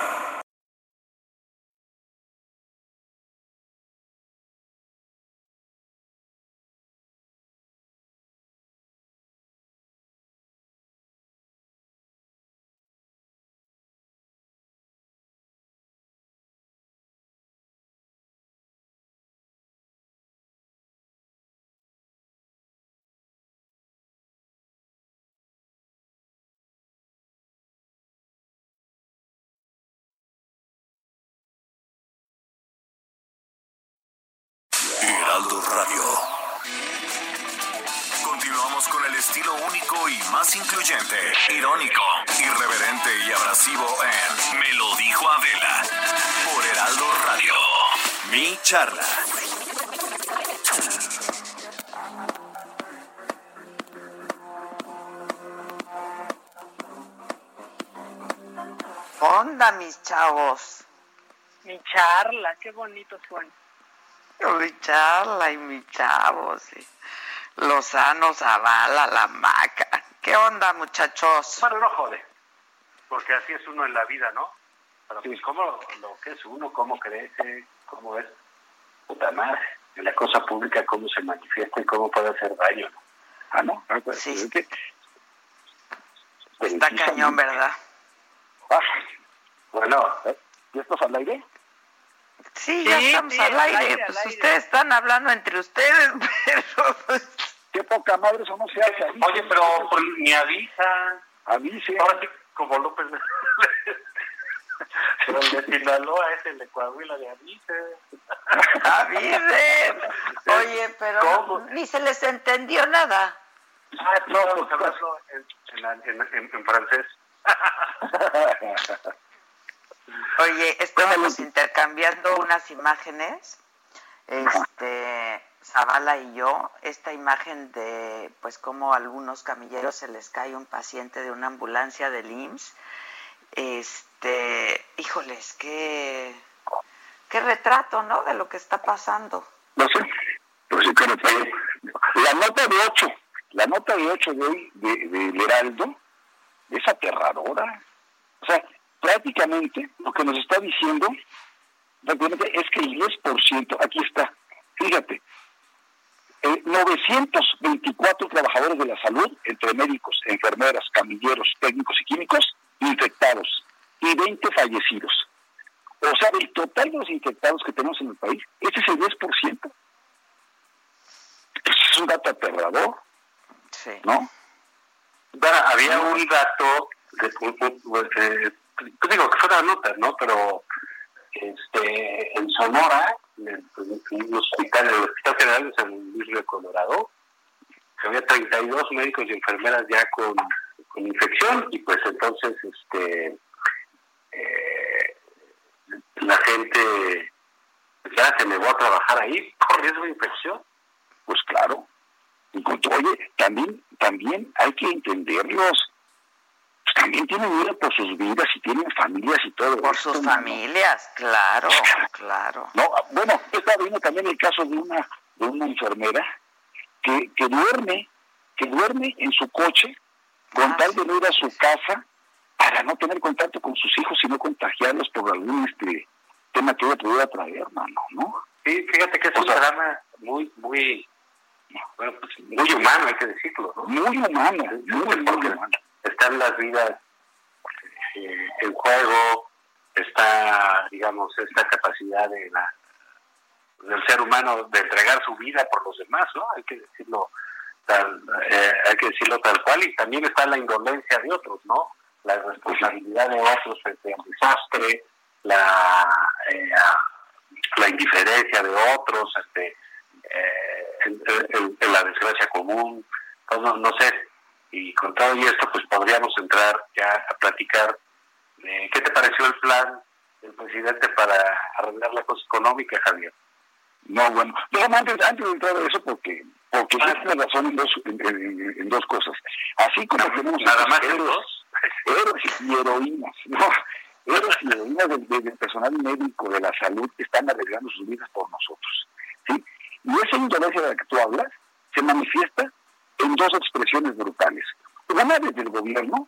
charla. Onda, mis chavos. Mi charla, qué bonito suena. Mi charla y mi chavos. Sí. Lozano Zavala, la maca. ¿Qué onda, muchachos? Bueno, no jode. Porque así es uno en la vida, ¿no? Pero pues, ¿cómo lo que es uno? ¿Cómo crece? ¿Cómo es? Puta madre, en la cosa pública, cómo se manifiesta y cómo puede hacer daño, ¿no? Ah, no, ah, pues, sí. Está cañón, ¿verdad? Ah, bueno, ¿eh? ¿ya estás al aire? Sí, ya estamos al, aire. pues ustedes están hablando entre ustedes, pero... Pues, Qué poca madre, eso no se hace. Oye, pero pues, ni avisan. Avise. Ahora sí, como López Pero el de Sinaloa es el de Coahuila de avise. Avise. Oye, pero ni se les entendió nada. Ah, no, hablarlo en, en, en francés. Oye, estábamos intercambiando unas imágenes, este, Zavala y yo, esta imagen de, pues, como a algunos camilleros se les cae un paciente de una ambulancia del IMSS. Este, híjoles, qué, qué retrato, ¿no? De lo que está pasando. No sé, no sé qué retrato. La nota de 8, la nota de 8 de hoy, de, de Heraldo, es aterradora. O sea, prácticamente lo que nos está diciendo es que el 10%, aquí está, fíjate, 924 eh, trabajadores de la salud, entre médicos, enfermeras, camilleros, técnicos y químicos, infectados y 20 fallecidos. O sea, del total de los infectados que tenemos en el país, ese es el 10%. es un dato aterrador. Sí. ¿No? había un dato, de, digo que fuera nota, ¿no? Pero este, en Sonora, en el, hospital, el Hospital General de San Luis de Colorado, había 32 médicos y enfermeras ya con, infección y pues entonces este eh, la gente ya se negó a trabajar ahí por riesgo de infección. Pues claro. Oye, también, también hay que entenderlos pues, también tienen miedo por sus vidas y tienen familias y todo. Por sus familias, claro, claro. No, bueno, está viendo también el caso de una de una enfermera que, que duerme, que duerme en su coche con ah, tal de no ir a su casa para no tener contacto con sus hijos y no contagiarlos por algún este tema que ella pudiera traer, hermano, ¿no? Sí, fíjate que es un drama muy, muy, bueno, pues, muy humano, hay que decirlo, ¿no? Muy humano, muy, muy humano están las vidas eh, en juego, está, digamos, esta capacidad de la del ser humano de entregar su vida por los demás, ¿no? Hay que decirlo eh, hay que decirlo tal cual y también está la indolencia de otros, ¿no? La responsabilidad de otros frente desastre, la eh, la indiferencia de otros, este, en, la desgracia común, no, no sé, y con todo y esto, pues podríamos entrar ya a platicar de qué te pareció el plan del presidente para arreglar la cosa económica, Javier. No, bueno, antes, antes de entrar a eso, porque porque ah, tiene razón en dos, en, dos cosas. Así como tenemos nada más héroes, dos. héroes y heroínas, no, héroes y heroínas del, personal médico de la salud que están arreglando sus vidas por nosotros. ¿sí? Y esa indolencia de la que tú hablas se manifiesta en dos expresiones brutales. Una desde el gobierno,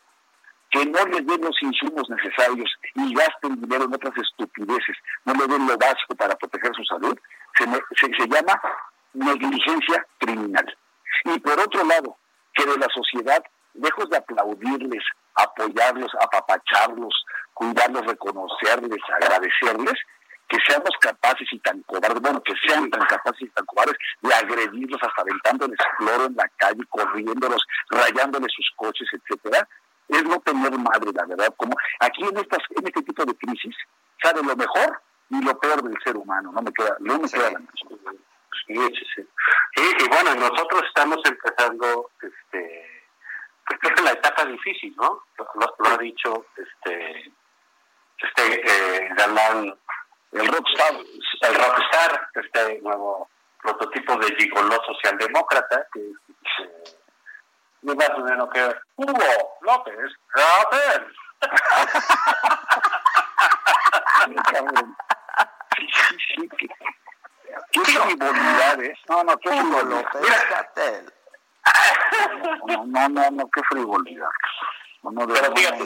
que no les den los insumos necesarios y gasten dinero en otras estupideces, no le den lo básico para proteger su salud, se, se, llama negligencia criminal. Y por otro lado, que de la sociedad, lejos de aplaudirles, apoyarlos, apapacharlos, cuidarlos, reconocerles, agradecerles, que seamos capaces y tan cobardes, bueno, que sean tan capaces y tan cobardes de agredirlos hasta aventándoles cloro en la calle, corriéndolos, rayándoles sus coches, etcétera, es no tener madre, la verdad. Como aquí en estas, en este tipo de crisis, sabe lo mejor y lo peor del ser humano, no me queda, no me queda la Sí, sí, sí. y bueno, nosotros estamos empezando, este, pues creo que la etapa difícil, ¿no? Lo, ha dicho este, este eh, galán el rockstar, el rockstar, este nuevo prototipo de gigoló socialdemócrata, que es no más o menos que Hugo López López. Sí, sí, sí. Qué, frivolidades. No, no, qué frivolidad. No, no, no, no, qué frivolidad. No, no, Pero fíjate,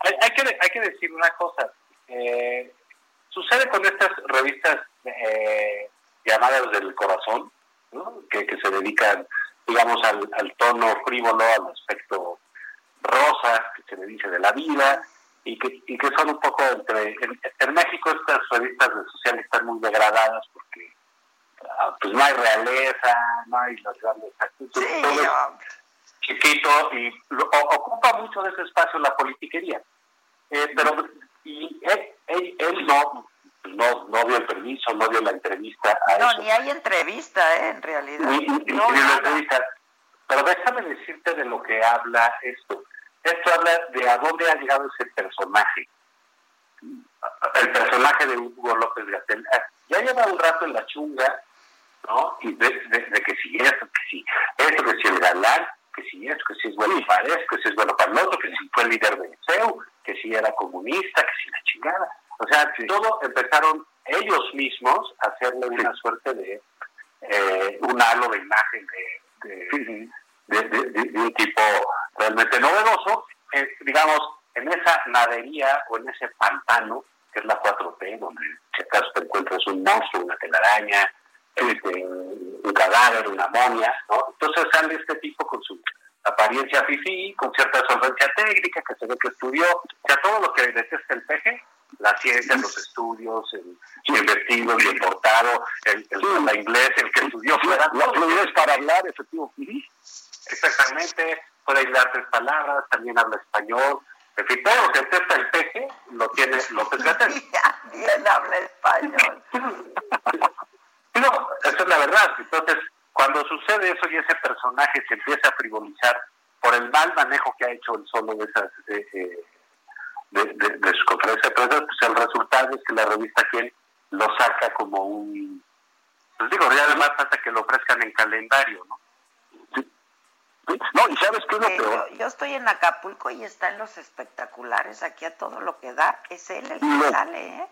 hay, hay, que, hay que decir una cosa. Eh, sucede con estas revistas eh, llamadas del corazón, ¿no? que, que se dedican, digamos, al, al tono frívolo, al aspecto rosa, que se le dice de la vida, y que, y que son un poco entre... En, en México estas revistas sociales están muy degradadas porque pues no hay realeza, no hay los grandes Sí, chiquito y lo, ocupa mucho de ese espacio la politiquería. Eh, pero y él, él, él no, no, no dio el permiso, no dio la entrevista a No, eso. ni hay entrevista, ¿eh? En realidad. Ni- ni- No, ni entrevista. Pero déjame decirte de lo que habla esto. Esto habla de a dónde ha llegado ese personaje. El personaje de Hugo López Gatel. Ya lleva un rato en la chunga, ¿no? Y de, de- de que si esto, que si esto, que si el galán, que si esto, que si es bueno para esto, que si es bueno para el otro, que si fue líder de CEU, que si era comunista, que si la chingada. O sea, todo empezaron ellos mismos a hacerle una suerte de eh, un halo de imagen de un tipo realmente novedoso, eh, digamos, en esa nadería o en ese pantano que es la 4P, donde si acaso te encuentras un monstruo, una telaraña, este, un cadáver, una momia, ¿no? Entonces sale este tipo con su apariencia fifí, con cierta solvencia técnica, que se ve que estudió, o sea, todo lo que detesta el peje, la ciencia, los estudios, el, el vestido, el portado, el, el, la inglés, el que estudió fuera. La fluidez para hablar, efectivo. Exactamente, puede ayudar tres palabras, también habla español. En fin, todo lo que detesta el peje lo tiene López Gatel. Bien habla español. No, esa es la verdad. Entonces, cuando sucede eso y ese personaje se empieza a frivolizar por el mal manejo que ha hecho el solo de esas eh, eh, de, de, de su conferencia de prensa, pues el resultado es que la revista Quién lo saca como un pues digo, ya además hasta que lo ofrezcan en calendario, ¿no? No, y sabes qué es lo Eh, peor. yo, yo estoy en Acapulco y está en los espectaculares, aquí a todo lo que da, es él el que No. sale, ¿eh?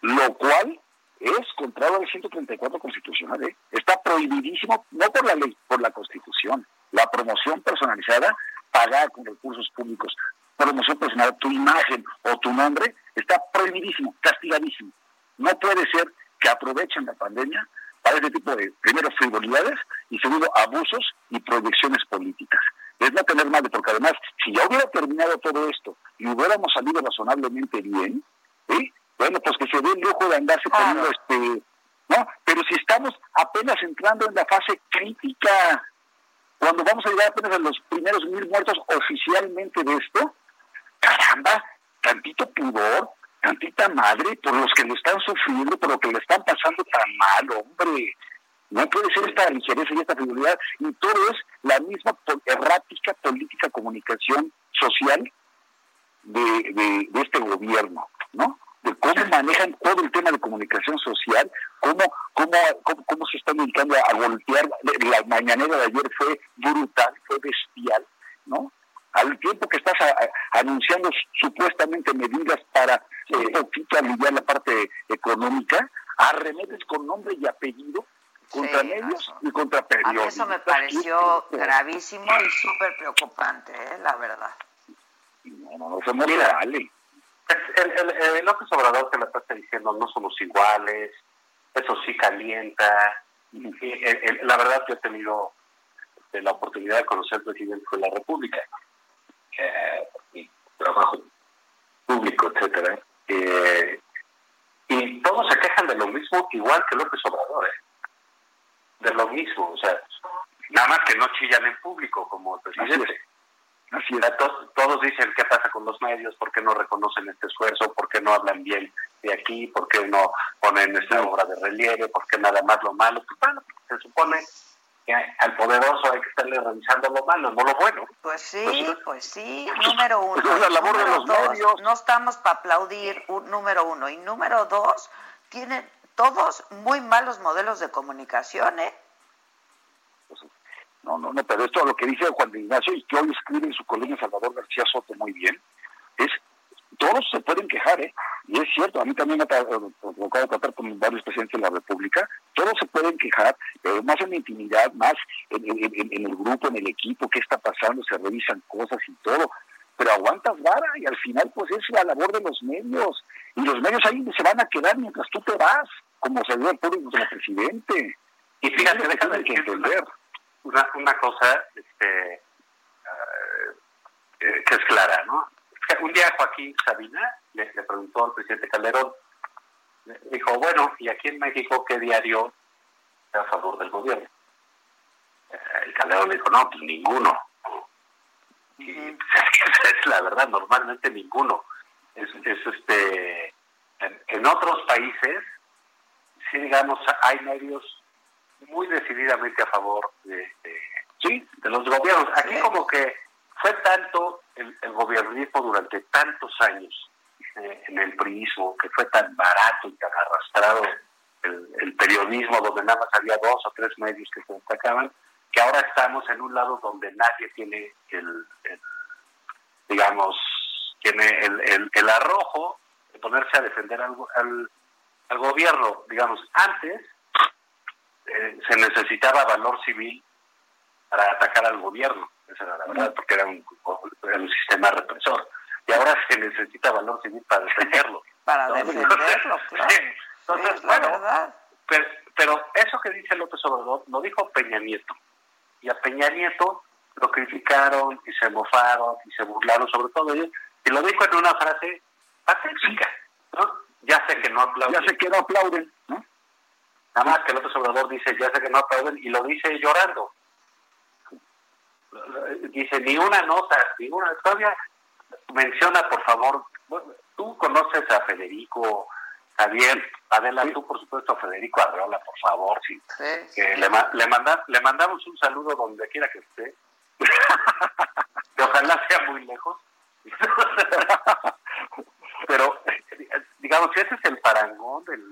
Lo cual es contrario al 134 constitucional. ¿eh? Está prohibidísimo, no por la ley, por la constitución. La promoción personalizada, pagada con recursos públicos, promoción personalizada, tu imagen o tu nombre, está prohibidísimo, castigadísimo. No puede ser que aprovechen la pandemia para este tipo de, primero, frivolidades y segundo, abusos y proyecciones políticas. Es no tener madre, porque además, si ya hubiera terminado todo esto y hubiéramos salido razonablemente bien, ¿eh? bueno, pues que se dé el lujo de andarse poniendo este, ¿no? Pero si estamos apenas entrando en la fase crítica, cuando vamos a llegar apenas a los primeros mil muertos oficialmente de esto, caramba, tantito pudor, tantita madre por los que lo están sufriendo, por lo que le están pasando tan mal, hombre. No puede ser esta ligereza y esta frivolidad. Y todo es la misma errática política comunicación social de, de, de este gobierno, ¿no? De cómo manejan todo el tema de comunicación social, cómo, cómo, cómo, cómo se están dedicando a golpear. La mañanera de ayer fue brutal, fue bestial, ¿no? Al tiempo que estás a- a- anunciando supuestamente medidas para un poquito aliviar la parte económica, arremetes con nombre y apellido contra Sí, medios y contra A mí periódicos. eso me pareció gravísimo y súper preocupante, ¿eh? la verdad. No, no, eso no se vale. El, el, el López Obrador se la pasa diciendo no somos iguales, eso sí calienta. El- el- la verdad yo he tenido eh, la oportunidad de conocer al presidente de la República, eh, trabajo público, etcétera. Eh, y todos se quejan de lo mismo, igual que López Obrador, ¿eh? de lo mismo, o sea, nada más que no chillan en público como el presidente. Así es. To- todos dicen qué pasa con los medios, por qué no reconocen este esfuerzo, por qué no hablan bien de aquí, por qué no ponen esta obra de relieve, por qué nada más lo malo. Pues bueno, se supone que al poderoso hay que estarle revisando lo malo, no lo bueno. Pues sí, pues sí, número uno. Esa es la labor de los dos, medios. No estamos para aplaudir, un, número uno. Y número dos, tienen todos muy malos modelos de comunicación, ¿eh? No, no, no, pero esto lo que dice Juan de Ignacio y que hoy escribe en su columna Salvador García Soto muy bien, es todos se pueden quejar, ¿eh? Y es cierto, a mí también me ha tocado tratar con varios presidentes de la República, todos se pueden quejar, pero más en la intimidad, más en, en, el grupo, en el equipo, qué está pasando, se revisan cosas y todo, pero aguantas vara y al final pues es la labor de los medios, y los medios ahí se van a quedar mientras tú te vas, como se dio el público como presidente. Y fíjate, déjame que entender. Una, una cosa, este, eh, que es clara, ¿no? Un día Joaquín Sabina le, preguntó al presidente Calderón, dijo, bueno, ¿y aquí en México qué diario está a favor del gobierno? Eh, el Calderón le dijo, no, pues ninguno. Y pues, es, la verdad, normalmente ninguno. Es, este en, otros países, sí digamos, hay medios muy decididamente a favor de, sí, de los gobiernos. Aquí como que fue tanto el, el gobiernismo durante tantos años eh, en el priismo, que fue tan barato y tan arrastrado el, periodismo, donde nada más había dos o tres medios que se destacaban, que ahora estamos en un lado donde nadie tiene el, digamos, tiene el, el, arrojo de ponerse a defender al, al, gobierno. Digamos, antes eh, se necesitaba valor civil para atacar al gobierno esa era la verdad, porque era un, un sistema represor. Y ahora se necesita valor civil para defenderlo. para defenderlo, claro. Entonces, bueno, pero, pero, eso que dice López Obrador lo dijo Peña Nieto. Y a Peña Nieto lo criticaron y se mofaron y se burlaron sobre todo ellos. Y lo dijo en una frase patética, ¿no? Ya sé que no aplauden. Ya sé que no aplauden, ¿no? Nada más que López Obrador dice, ya sé que no aplauden, y lo dice llorando dice ni una nota, ni una, todavía menciona por favor, tú conoces a Federico Javier, Adela, tú por supuesto a Federico Arreola, por favor, sí, que le, le, manda, le mandamos un saludo donde quiera que esté, que ojalá sea muy lejos. Pero, digamos, ese es el parangón del,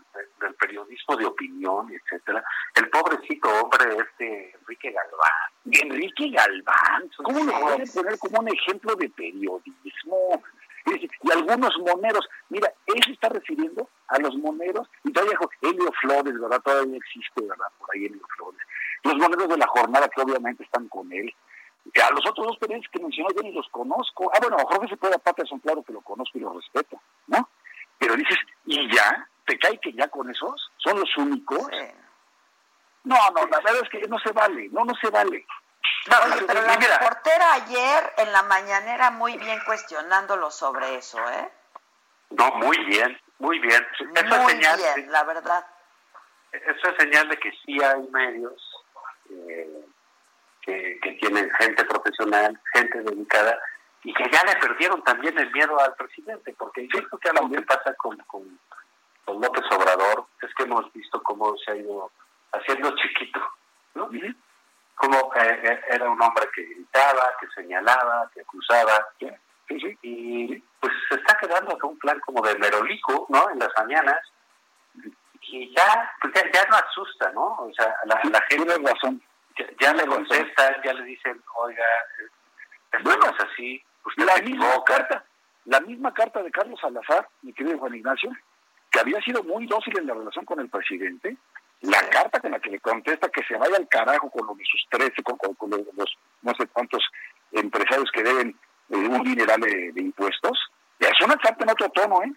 del periodismo de opinión, etcétera. El pobrecito hombre, este Enrique Galván. Enrique Galván, ¿cómo lo pueden poner como un ejemplo de periodismo? Y algunos moneros, mira, él se está refiriendo a los moneros, y todavía dijo, Helio Flores, ¿verdad? Todavía existe, ¿verdad? Por ahí Helio Flores. Los moneros de la jornada que obviamente están con él. A los otros dos periodistas que mencionó yo ni los conozco. Ah, bueno, Jorge se puede Patterson, claro que lo conozco y lo respeto, ¿no? Pero dices, ¿y ya? ¿Te cae que ya con esos son los únicos? No, no, la verdad es que no se vale, no, no se vale. pero la reportera ayer en la mañanera muy bien cuestionándolo sobre eso, ¿eh? No, muy bien, muy bien. muy bien, la verdad. Eso es señal de que sí hay medios eh, que, tienen gente profesional, gente dedicada, y que ya le perdieron también el miedo al presidente, porque yo creo que algo que pasa con, con, López Obrador es que hemos visto cómo se ha ido haciendo chiquito, ¿no? Como eh, eh, era un hombre que gritaba, que señalaba, que acusaba, y pues se está quedando con un plan como de merolico, ¿no? En las mañanas, y ya, pues ya, no asusta, ¿no? O sea, la, la gente... razón. ya, le contestan, ya le dicen, oiga, esto no es así, usted la misma carta, la misma carta de Carlos Salazar, mi querido Juan Ignacio, que había sido muy dócil en la relación con el presidente, la carta con la que le contesta que se vaya al carajo con los de sus 13, con, los, no sé cuántos empresarios que deben eh, un dineral de, de, impuestos, es una carta en otro tono, ¿eh?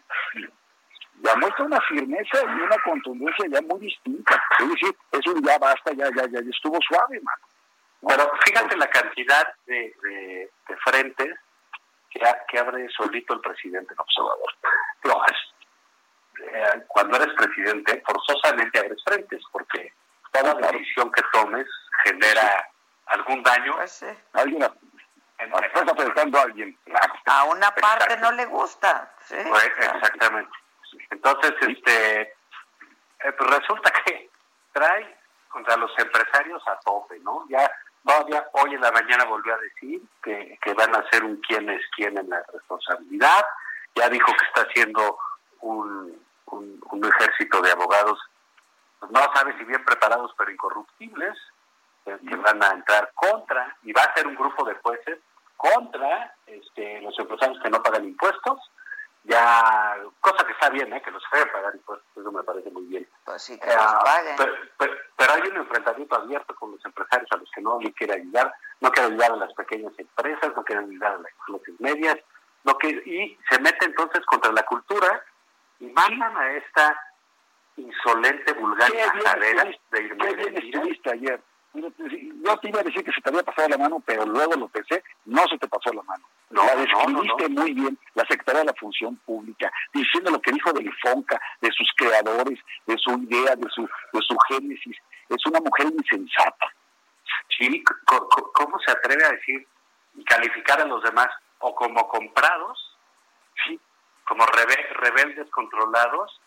ya muestra una firmeza y una contundencia ya muy distinta. Es decir, eso ya basta, ya, ya, ya, estuvo suave, mano. Pero fíjate la cantidad de, de, frentes que, que, abre solito el presidente en observador. No, eh, cuando eres presidente, forzosamente abres frentes, porque toda decisión que tomes genera algún daño. Pues sí. Alguien estás afectando a alguien. A una parte no le gusta. Sí, pues, exactamente. Entonces, este, eh, pues resulta que trae contra los empresarios a tope, ¿no? Ya todavía hoy en la mañana volvió a decir que, que van a hacer un quién es quién en la responsabilidad, ya dijo que está haciendo un, un, ejército de abogados, pues no sabe si bien preparados pero incorruptibles, que, van a entrar contra, y va a ser un grupo de jueces contra este, los empresarios que no pagan impuestos, bien, ¿eh? que los hagan pagar impuestos, eso me parece muy bien. Pues sí, que los paguen. Pero, pero, hay un enfrentamiento abierto con los empresarios a los que no le quiere ayudar, no quiere ayudar a las pequeñas empresas, no quiere ayudar a las clases medias, lo que, y se mete entonces contra la cultura y mandan a esta insolente, vulgar carrera de irme ayer. Yo te iba a decir que se te había pasado la mano, pero luego lo pensé, no se te pasó la mano. No, la describiste muy bien, la Secretaría de la Función Pública, diciendo lo que dijo del FONCA, de sus creadores, de su idea, de su, de su génesis. Es una mujer insensata. Sí, ¿cómo se atreve a decir y calificar a los demás o como comprados, sí, como rebeldes controlados,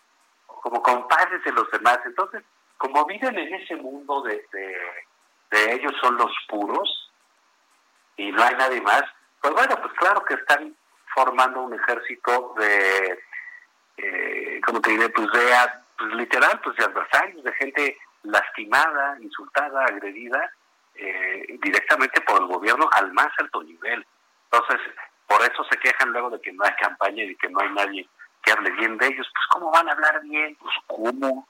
o como compadres de los demás? Entonces, como viven en ese mundo de de ellos son los puros y no hay nadie más, pues bueno, pues claro que están formando un ejército de, eh, como te diré, pues de, pues literal, pues de adversarios, de gente lastimada, insultada, agredida eh, directamente por el gobierno al más alto nivel. Entonces, por eso se quejan luego de que no hay campaña y de que no hay nadie que hable bien de ellos. Pues, ¿cómo van a hablar bien? Pues, ¿cómo?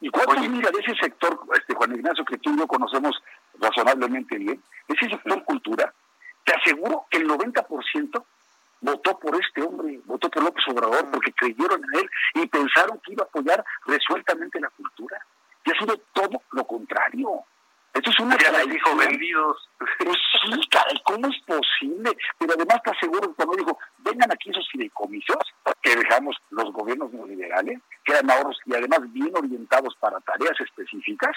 ¿Y cuántos mira de ese sector, este Juan Ignacio, que tú y yo conocemos razonablemente bien, ese sector cultura? Te aseguro que el 90% votó por este hombre, votó por López Obrador, porque creyeron en él y pensaron que iba a apoyar resueltamente la cultura. Y ha sido todo lo contrario. Esto es una ya dijo vendidos. Pues sí, caray, ¿cómo es posible? Pero además te aseguro que cuando dijo, vengan aquí esos fideicomisos que dejamos los gobiernos neoliberales, que eran ahorros y además bien orientados para tareas específicas,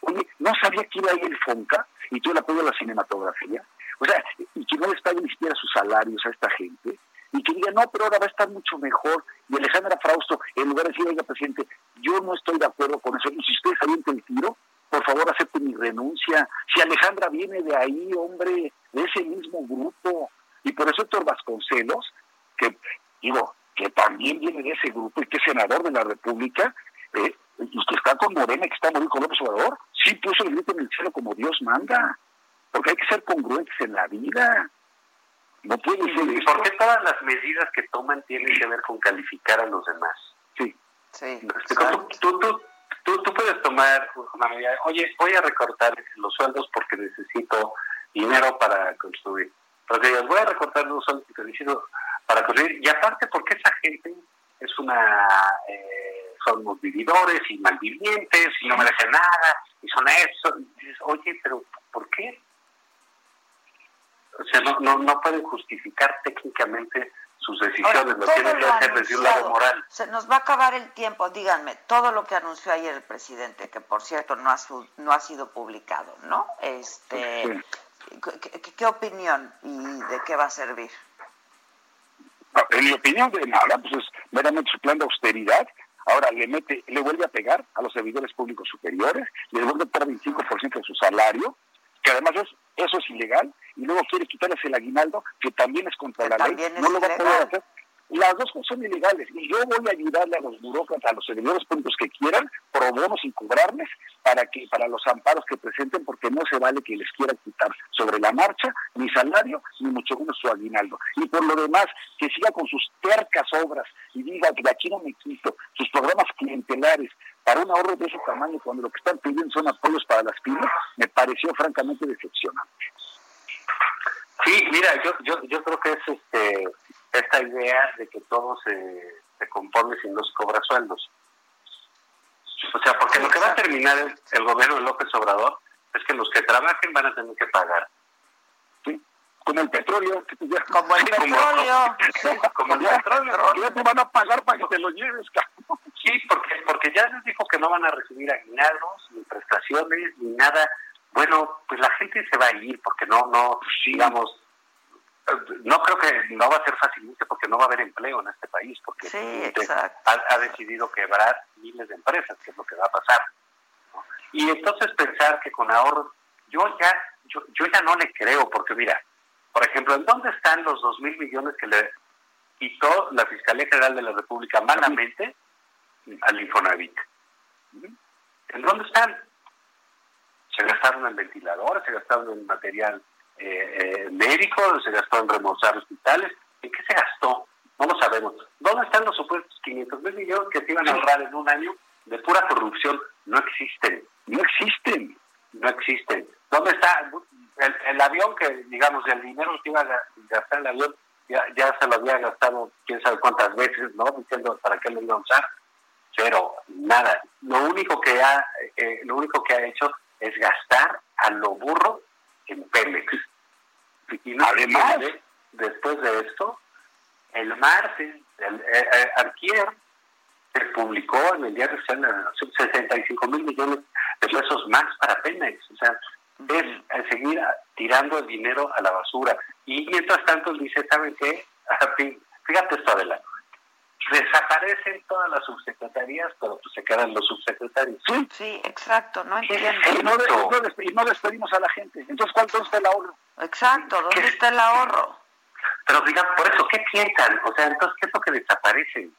oye, no sabía que iba a ir el FONCA y todo el apoyo a la cinematografía. O sea, y que no les pague ni siquiera sus salarios a esta gente, y que diga, no, pero ahora va a estar mucho mejor. Y Alejandra Frausto, en lugar de decir, oiga, presidente, yo no estoy de acuerdo con eso, y si ustedes avienten el tiro, por favor acepte mi renuncia. Si Alejandra viene de ahí, hombre, de ese mismo grupo, y por eso Héctor Vasconcelos, que digo, que también viene de ese grupo y que es senador de la República, eh, y que está con Morena, que está muy con López Obrador, sí puso el grito en el cielo como Dios manda, porque hay que ser congruentes en la vida. No puede ser. ¿Y por qué todas las medidas que toman tienen que ver con calificar a los demás? Sí. Sí. Tú, tú, Tú, puedes tomar una medida, oye, voy a recortar los sueldos porque necesito dinero para construir. Pero digas, voy a recortar los sueldos porque necesito para construir. Y aparte, porque esa gente es una... Eh, son unos vividores y malvivientes y no merecen nada y son eso. dices, oye, pero ¿por qué? O sea, no, no, no pueden justificar técnicamente sus decisiones, lo tiene que hacer desde un lado moral. Se nos va a acabar el tiempo, díganme, todo lo que anunció ayer el presidente, que por cierto no ha, no ha sido publicado, ¿no? Este, ¿qué, opinión y de qué va a servir? En mi opinión, de nada, pues es meramente su plan de austeridad. Ahora le mete, le vuelve a pegar a los servidores públicos superiores, le vuelve a pagar 25% de su salario, que además es, eso es ilegal, y luego quiere quitarles el aguinaldo, que también es contra la ley, no lo va a poder hacer. Las dos cosas son ilegales y yo voy a ayudarle a los burócratas, a los servidores públicos que quieran, pro bono sin cobrarles para que para los amparos que presenten, porque no se vale que les quieran quitar sobre la marcha ni salario ni mucho menos su aguinaldo. Y por lo demás, que siga con sus tercas obras y diga que aquí no me quito, sus programas clientelares para un ahorro de ese tamaño cuando lo que están pidiendo son apoyos para las pymes, me pareció francamente decepcionante. Sí, mira, yo, yo, yo creo que es este esta idea de que todo se, se compone si no se cobra sueldos. O sea, porque lo que va a terminar el, gobierno de López Obrador es que los que trabajen van a tener que pagar. Sí, como el petróleo. Como el petróleo. Como, el petróleo. Ya te van a pagar para que te lo lleves, Sí, porque, porque ya les dijo que no van a recibir aguinaldos, ni prestaciones, ni nada. Bueno, pues la gente se va a ir porque no, no, digamos, no creo que no va a ser fácilmente porque no va a haber empleo en este país, porque ha, decidido quebrar miles de empresas, que es lo que va a pasar. Y entonces pensar que con ahorros, yo ya, yo, yo ya no le creo, porque mira, por ejemplo, ¿en dónde están los dos mil millones que le quitó la Fiscalía General de la República malamente al Infonavit? ¿En dónde están? Se gastaron en ventiladores, se gastaron en material eh, eh, médicos, se gastó en remozar hospitales. ¿En qué se gastó? No lo sabemos. ¿Dónde están los supuestos 500 mil mil millones que se iban a ahorrar en un año de pura corrupción no existen. No existen. No existen. ¿Dónde está el, avión que, digamos, el dinero que iba a gastar el avión, ya, ya se lo había gastado quién sabe cuántas veces, ¿no? Diciendo para qué lo iba a usar. Pero nada. Lo único que ha, eh, lo único que ha hecho es gastar a lo burro en Pemex. Y Además, después de esto, el martes, el, eh, eh se publicó en el diario oficial 65 mil millones de pesos más para Pemex. O sea, es seguir tirando el dinero a la basura. Y mientras tanto dice, ¿saben qué? Fíjate esto adelante. Desaparecen todas las subsecretarías, pero pues se quedan los subsecretarios. Sí, sí exacto, no entiendo. Y no, y no, despedimos a la gente. Entonces, ¿cuánto está el ahorro? Exacto, ¿dónde está el ahorro? Pero digan, por eso, ¿qué piensan? O sea, entonces, ¿qué es lo que desaparece?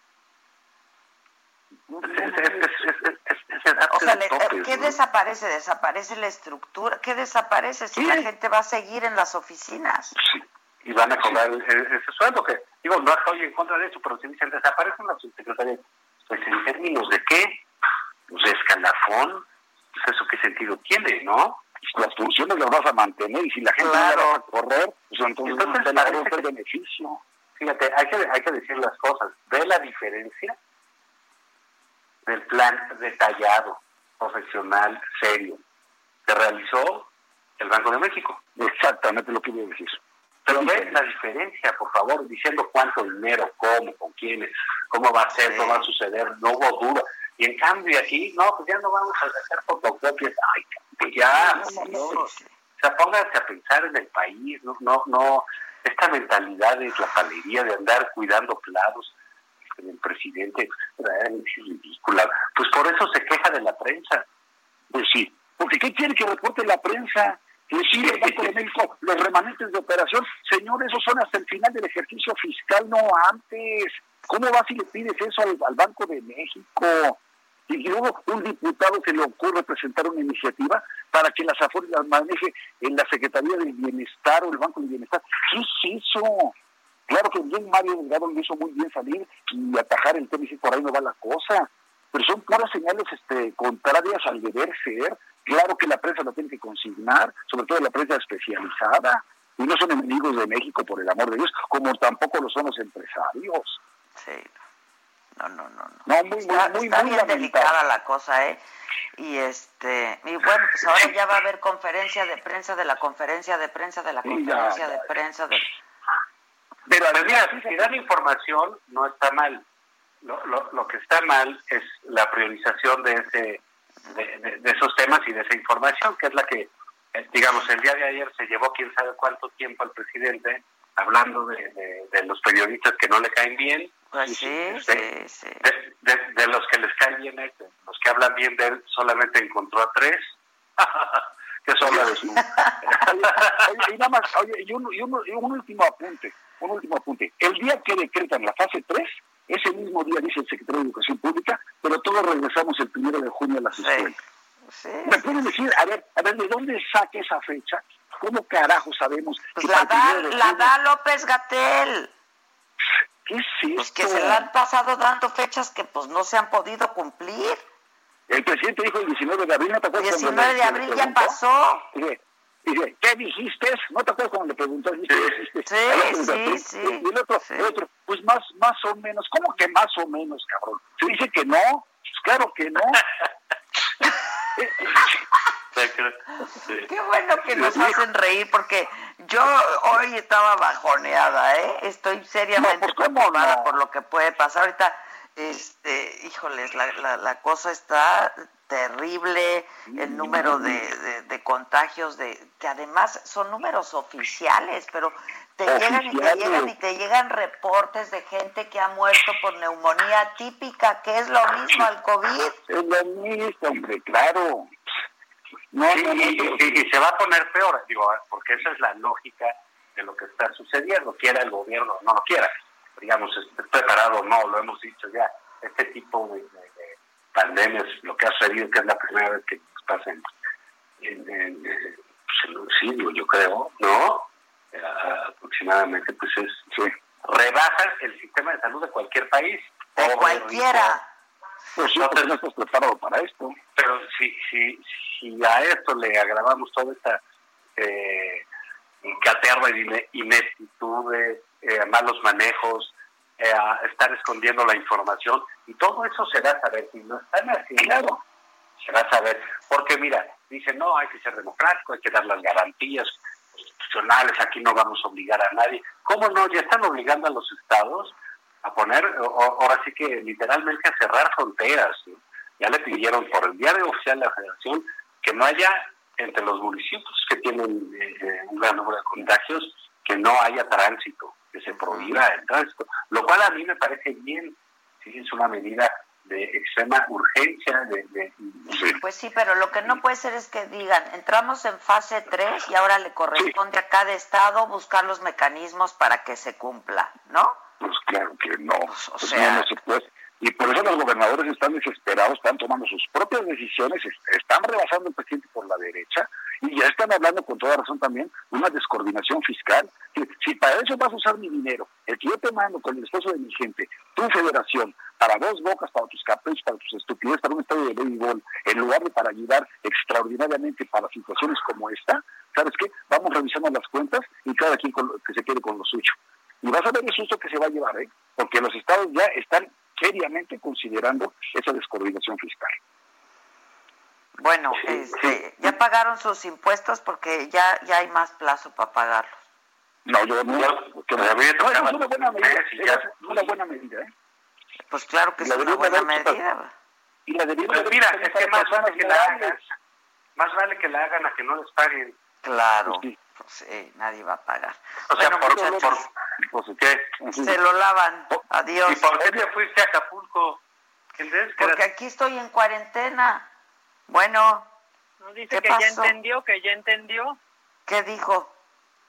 O sea, ¿qué desaparece? ¿Desaparece la estructura? ¿Qué desaparece si la gente va a seguir en las oficinas? Sí, y van a cobrar ese sueldo que, digo, no estoy en contra de eso, pero si dicen desaparecen las subsecretarias, pues en términos de qué? Pues de escalafón, pues eso qué sentido tiene, ¿no? las funciones las vas a mantener y si la gente no va a correr, pues entonces, entonces te el beneficio. Fíjate, hay que, hay que decir las cosas. ¿Ve la diferencia del plan detallado, profesional, serio, que realizó el Banco de México. Exactamente lo que voy a decir. Pero ven la diferencia, por favor, diciendo cuánto dinero, cómo, con quiénes, cómo va a ser, cómo va a suceder, no hubo duda. Y en cambio aquí, no, pues ya no vamos a hacer fotocopias, ay, pues ya, o sea, pónganse a pensar en el país, no, no, no, esta mentalidad de la palería, de andar cuidando platos, el presidente es ridícula. Pues por eso se queja de la prensa. Pues sí, porque ¿qué quiere que reporte la prensa? Decir el Banco de México, los remanentes de operación, señor, esos son hasta el final del ejercicio fiscal, no antes. ¿Cómo vas y le pides eso al, al Banco de México? Y luego un diputado se le ocurre presentar una iniciativa para que las afores las maneje en la Secretaría del Bienestar o el Banco del Bienestar. ¿Qué es eso? Claro que bien Mario Delgado lo hizo muy bien salir y atajar el tema y por ahí no va la cosa. Pero son puras señales este, contrarias al deber ser. Claro que la prensa lo tiene que consignar, sobre todo la prensa especializada. Y no son enemigos de México, por el amor de Dios, como tampoco lo son los empresarios. Sí. No, no, no. No, muy, está, muy, está muy bien delicada la cosa, ¿eh? Y este, y bueno, pues ahora ya va a haber conferencia de prensa de la conferencia de prensa de la conferencia de prensa de pero mira, si dan información, no está mal. Lo, lo, lo, que está mal es la priorización de ese de, esos temas y de esa información, que es la que, eh, digamos, el día de ayer se llevó quién sabe cuánto tiempo al presidente hablando de, de, los periodistas que no le caen bien. Pues sí, sí, sí. De, los que les caen bien, eh, los que hablan bien de él, solamente encontró a tres. que son la de su... y nada más, oye, y un, y un último apunte un último apunte. El día que decretan la fase 3, ese mismo día dice el secretario de Educación Pública, pero todos regresamos el primero de junio a las escuelas. ¿Me pueden decir, a ver, a ver, de dónde saca esa fecha? ¿Cómo carajo sabemos? Pues la, da, la da López Gatel. ¿Qué es esto? Pues que se le han pasado dando fechas que pues no se han podido cumplir. El presidente dijo el 19 de abril, ¿no te acuerdas? El 19 de abril ya pasó. Dice, ¿qué dijiste? ¿No te acuerdas cuando le preguntó? ¿Qué dijiste? Sí, sí, sí. Y el otro, el otro, pues más, más o menos. ¿Cómo que más o menos, cabrón? Se dice que no. Pues claro que no. Qué bueno que nos hacen reír porque yo hoy estaba bajoneada, ¿eh? Estoy seriamente no, preocupada por lo que puede pasar ahorita. Este, híjoles, la, la, la cosa está terrible el número de, de, contagios, de que además son números oficiales, pero te llegan y te llegan y te llegan reportes de gente que ha muerto por neumonía típica, que es lo mismo al COVID. Es lo mismo, hombre, claro. No, y, se va a poner peor, digo, porque esa es la lógica de lo que está sucediendo, quiera el gobierno no lo quiera, digamos, preparado no, lo hemos dicho ya, este tipo de pandemias, lo que ha sucedido, que es la primera vez que nos pasa en, en, pues yo creo, ¿no? Eh, aproximadamente, pues es, rebaja el sistema de salud de cualquier país. de cualquiera. Pues no, estás preparado para esto. Pero si, si, si a esto le agravamos toda esta eh, caterva de ineptitudes, eh, malos manejos, eh, estar escondiendo la información, y todo eso se va a saber. Si no están haciendo, se va a saber. Porque mira, dicen, no, hay que ser democrático, hay que dar las garantías constitucionales, aquí no vamos a obligar a nadie. ¿Cómo no? Ya están obligando a los estados a poner, ahora sí que literalmente a cerrar fronteras. Ya le pidieron por el diario oficial de la Federación que no haya entre los municipios que tienen eh, un gran número de contagios, que no haya tránsito, que se prohíba el tránsito, lo cual a mí me parece bien, sí, es una medida de extrema urgencia. De, Pues sí, pero lo que no puede ser es que digan, entramos en fase 3 y ahora le corresponde a cada estado buscar los mecanismos para que se cumpla, ¿no? Pues claro que no. Pues, o sea, no se puede. Y por eso los gobernadores están desesperados, están tomando sus propias decisiones, están rebasando el presidente por la derecha y ya están hablando con toda razón también de una descoordinación fiscal. Si, para eso vas a usar mi dinero, el que yo te mando con el esposo de mi gente, tu federación, para dos bocas, para tus caprichos, para tus estupideces, para un estadio de béisbol, en lugar de para ayudar extraordinariamente para situaciones como esta, ¿sabes qué? Vamos revisando las cuentas y cada quien que se quede con lo suyo. Y vas a ver el susto que se va a llevar, ¿eh? Porque los estados ya están seriamente considerando esa descoordinación fiscal. Bueno, este, ya pagaron sus impuestos porque ya ya hay más plazo para pagarlos. No, yo no. Que me no, es una buena medida. Es una buena medida, ¿eh? Pues claro que es una buena medida. Y la debería pues mira, es que más vale que la hagan, más vale que la hagan a que no les paguen. Claro. Pues sí. Nadie va a pagar. O sea, por, por, se lo lavan. Adiós. ¿Y por qué fuiste a Acapulco? Porque aquí estoy en cuarentena. Bueno. No, dice que ya entendió, que ya entendió. ¿Qué dijo?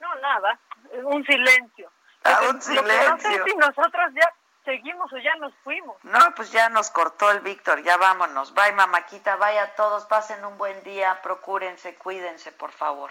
No, nada. Un silencio. Ah, un silencio. no sé si nosotros ya seguimos o ya nos fuimos. No, pues ya nos cortó el Víctor, ya vámonos. Bye, mamáquita, vaya todos, pasen un buen día, procúrense, cuídense, por favor.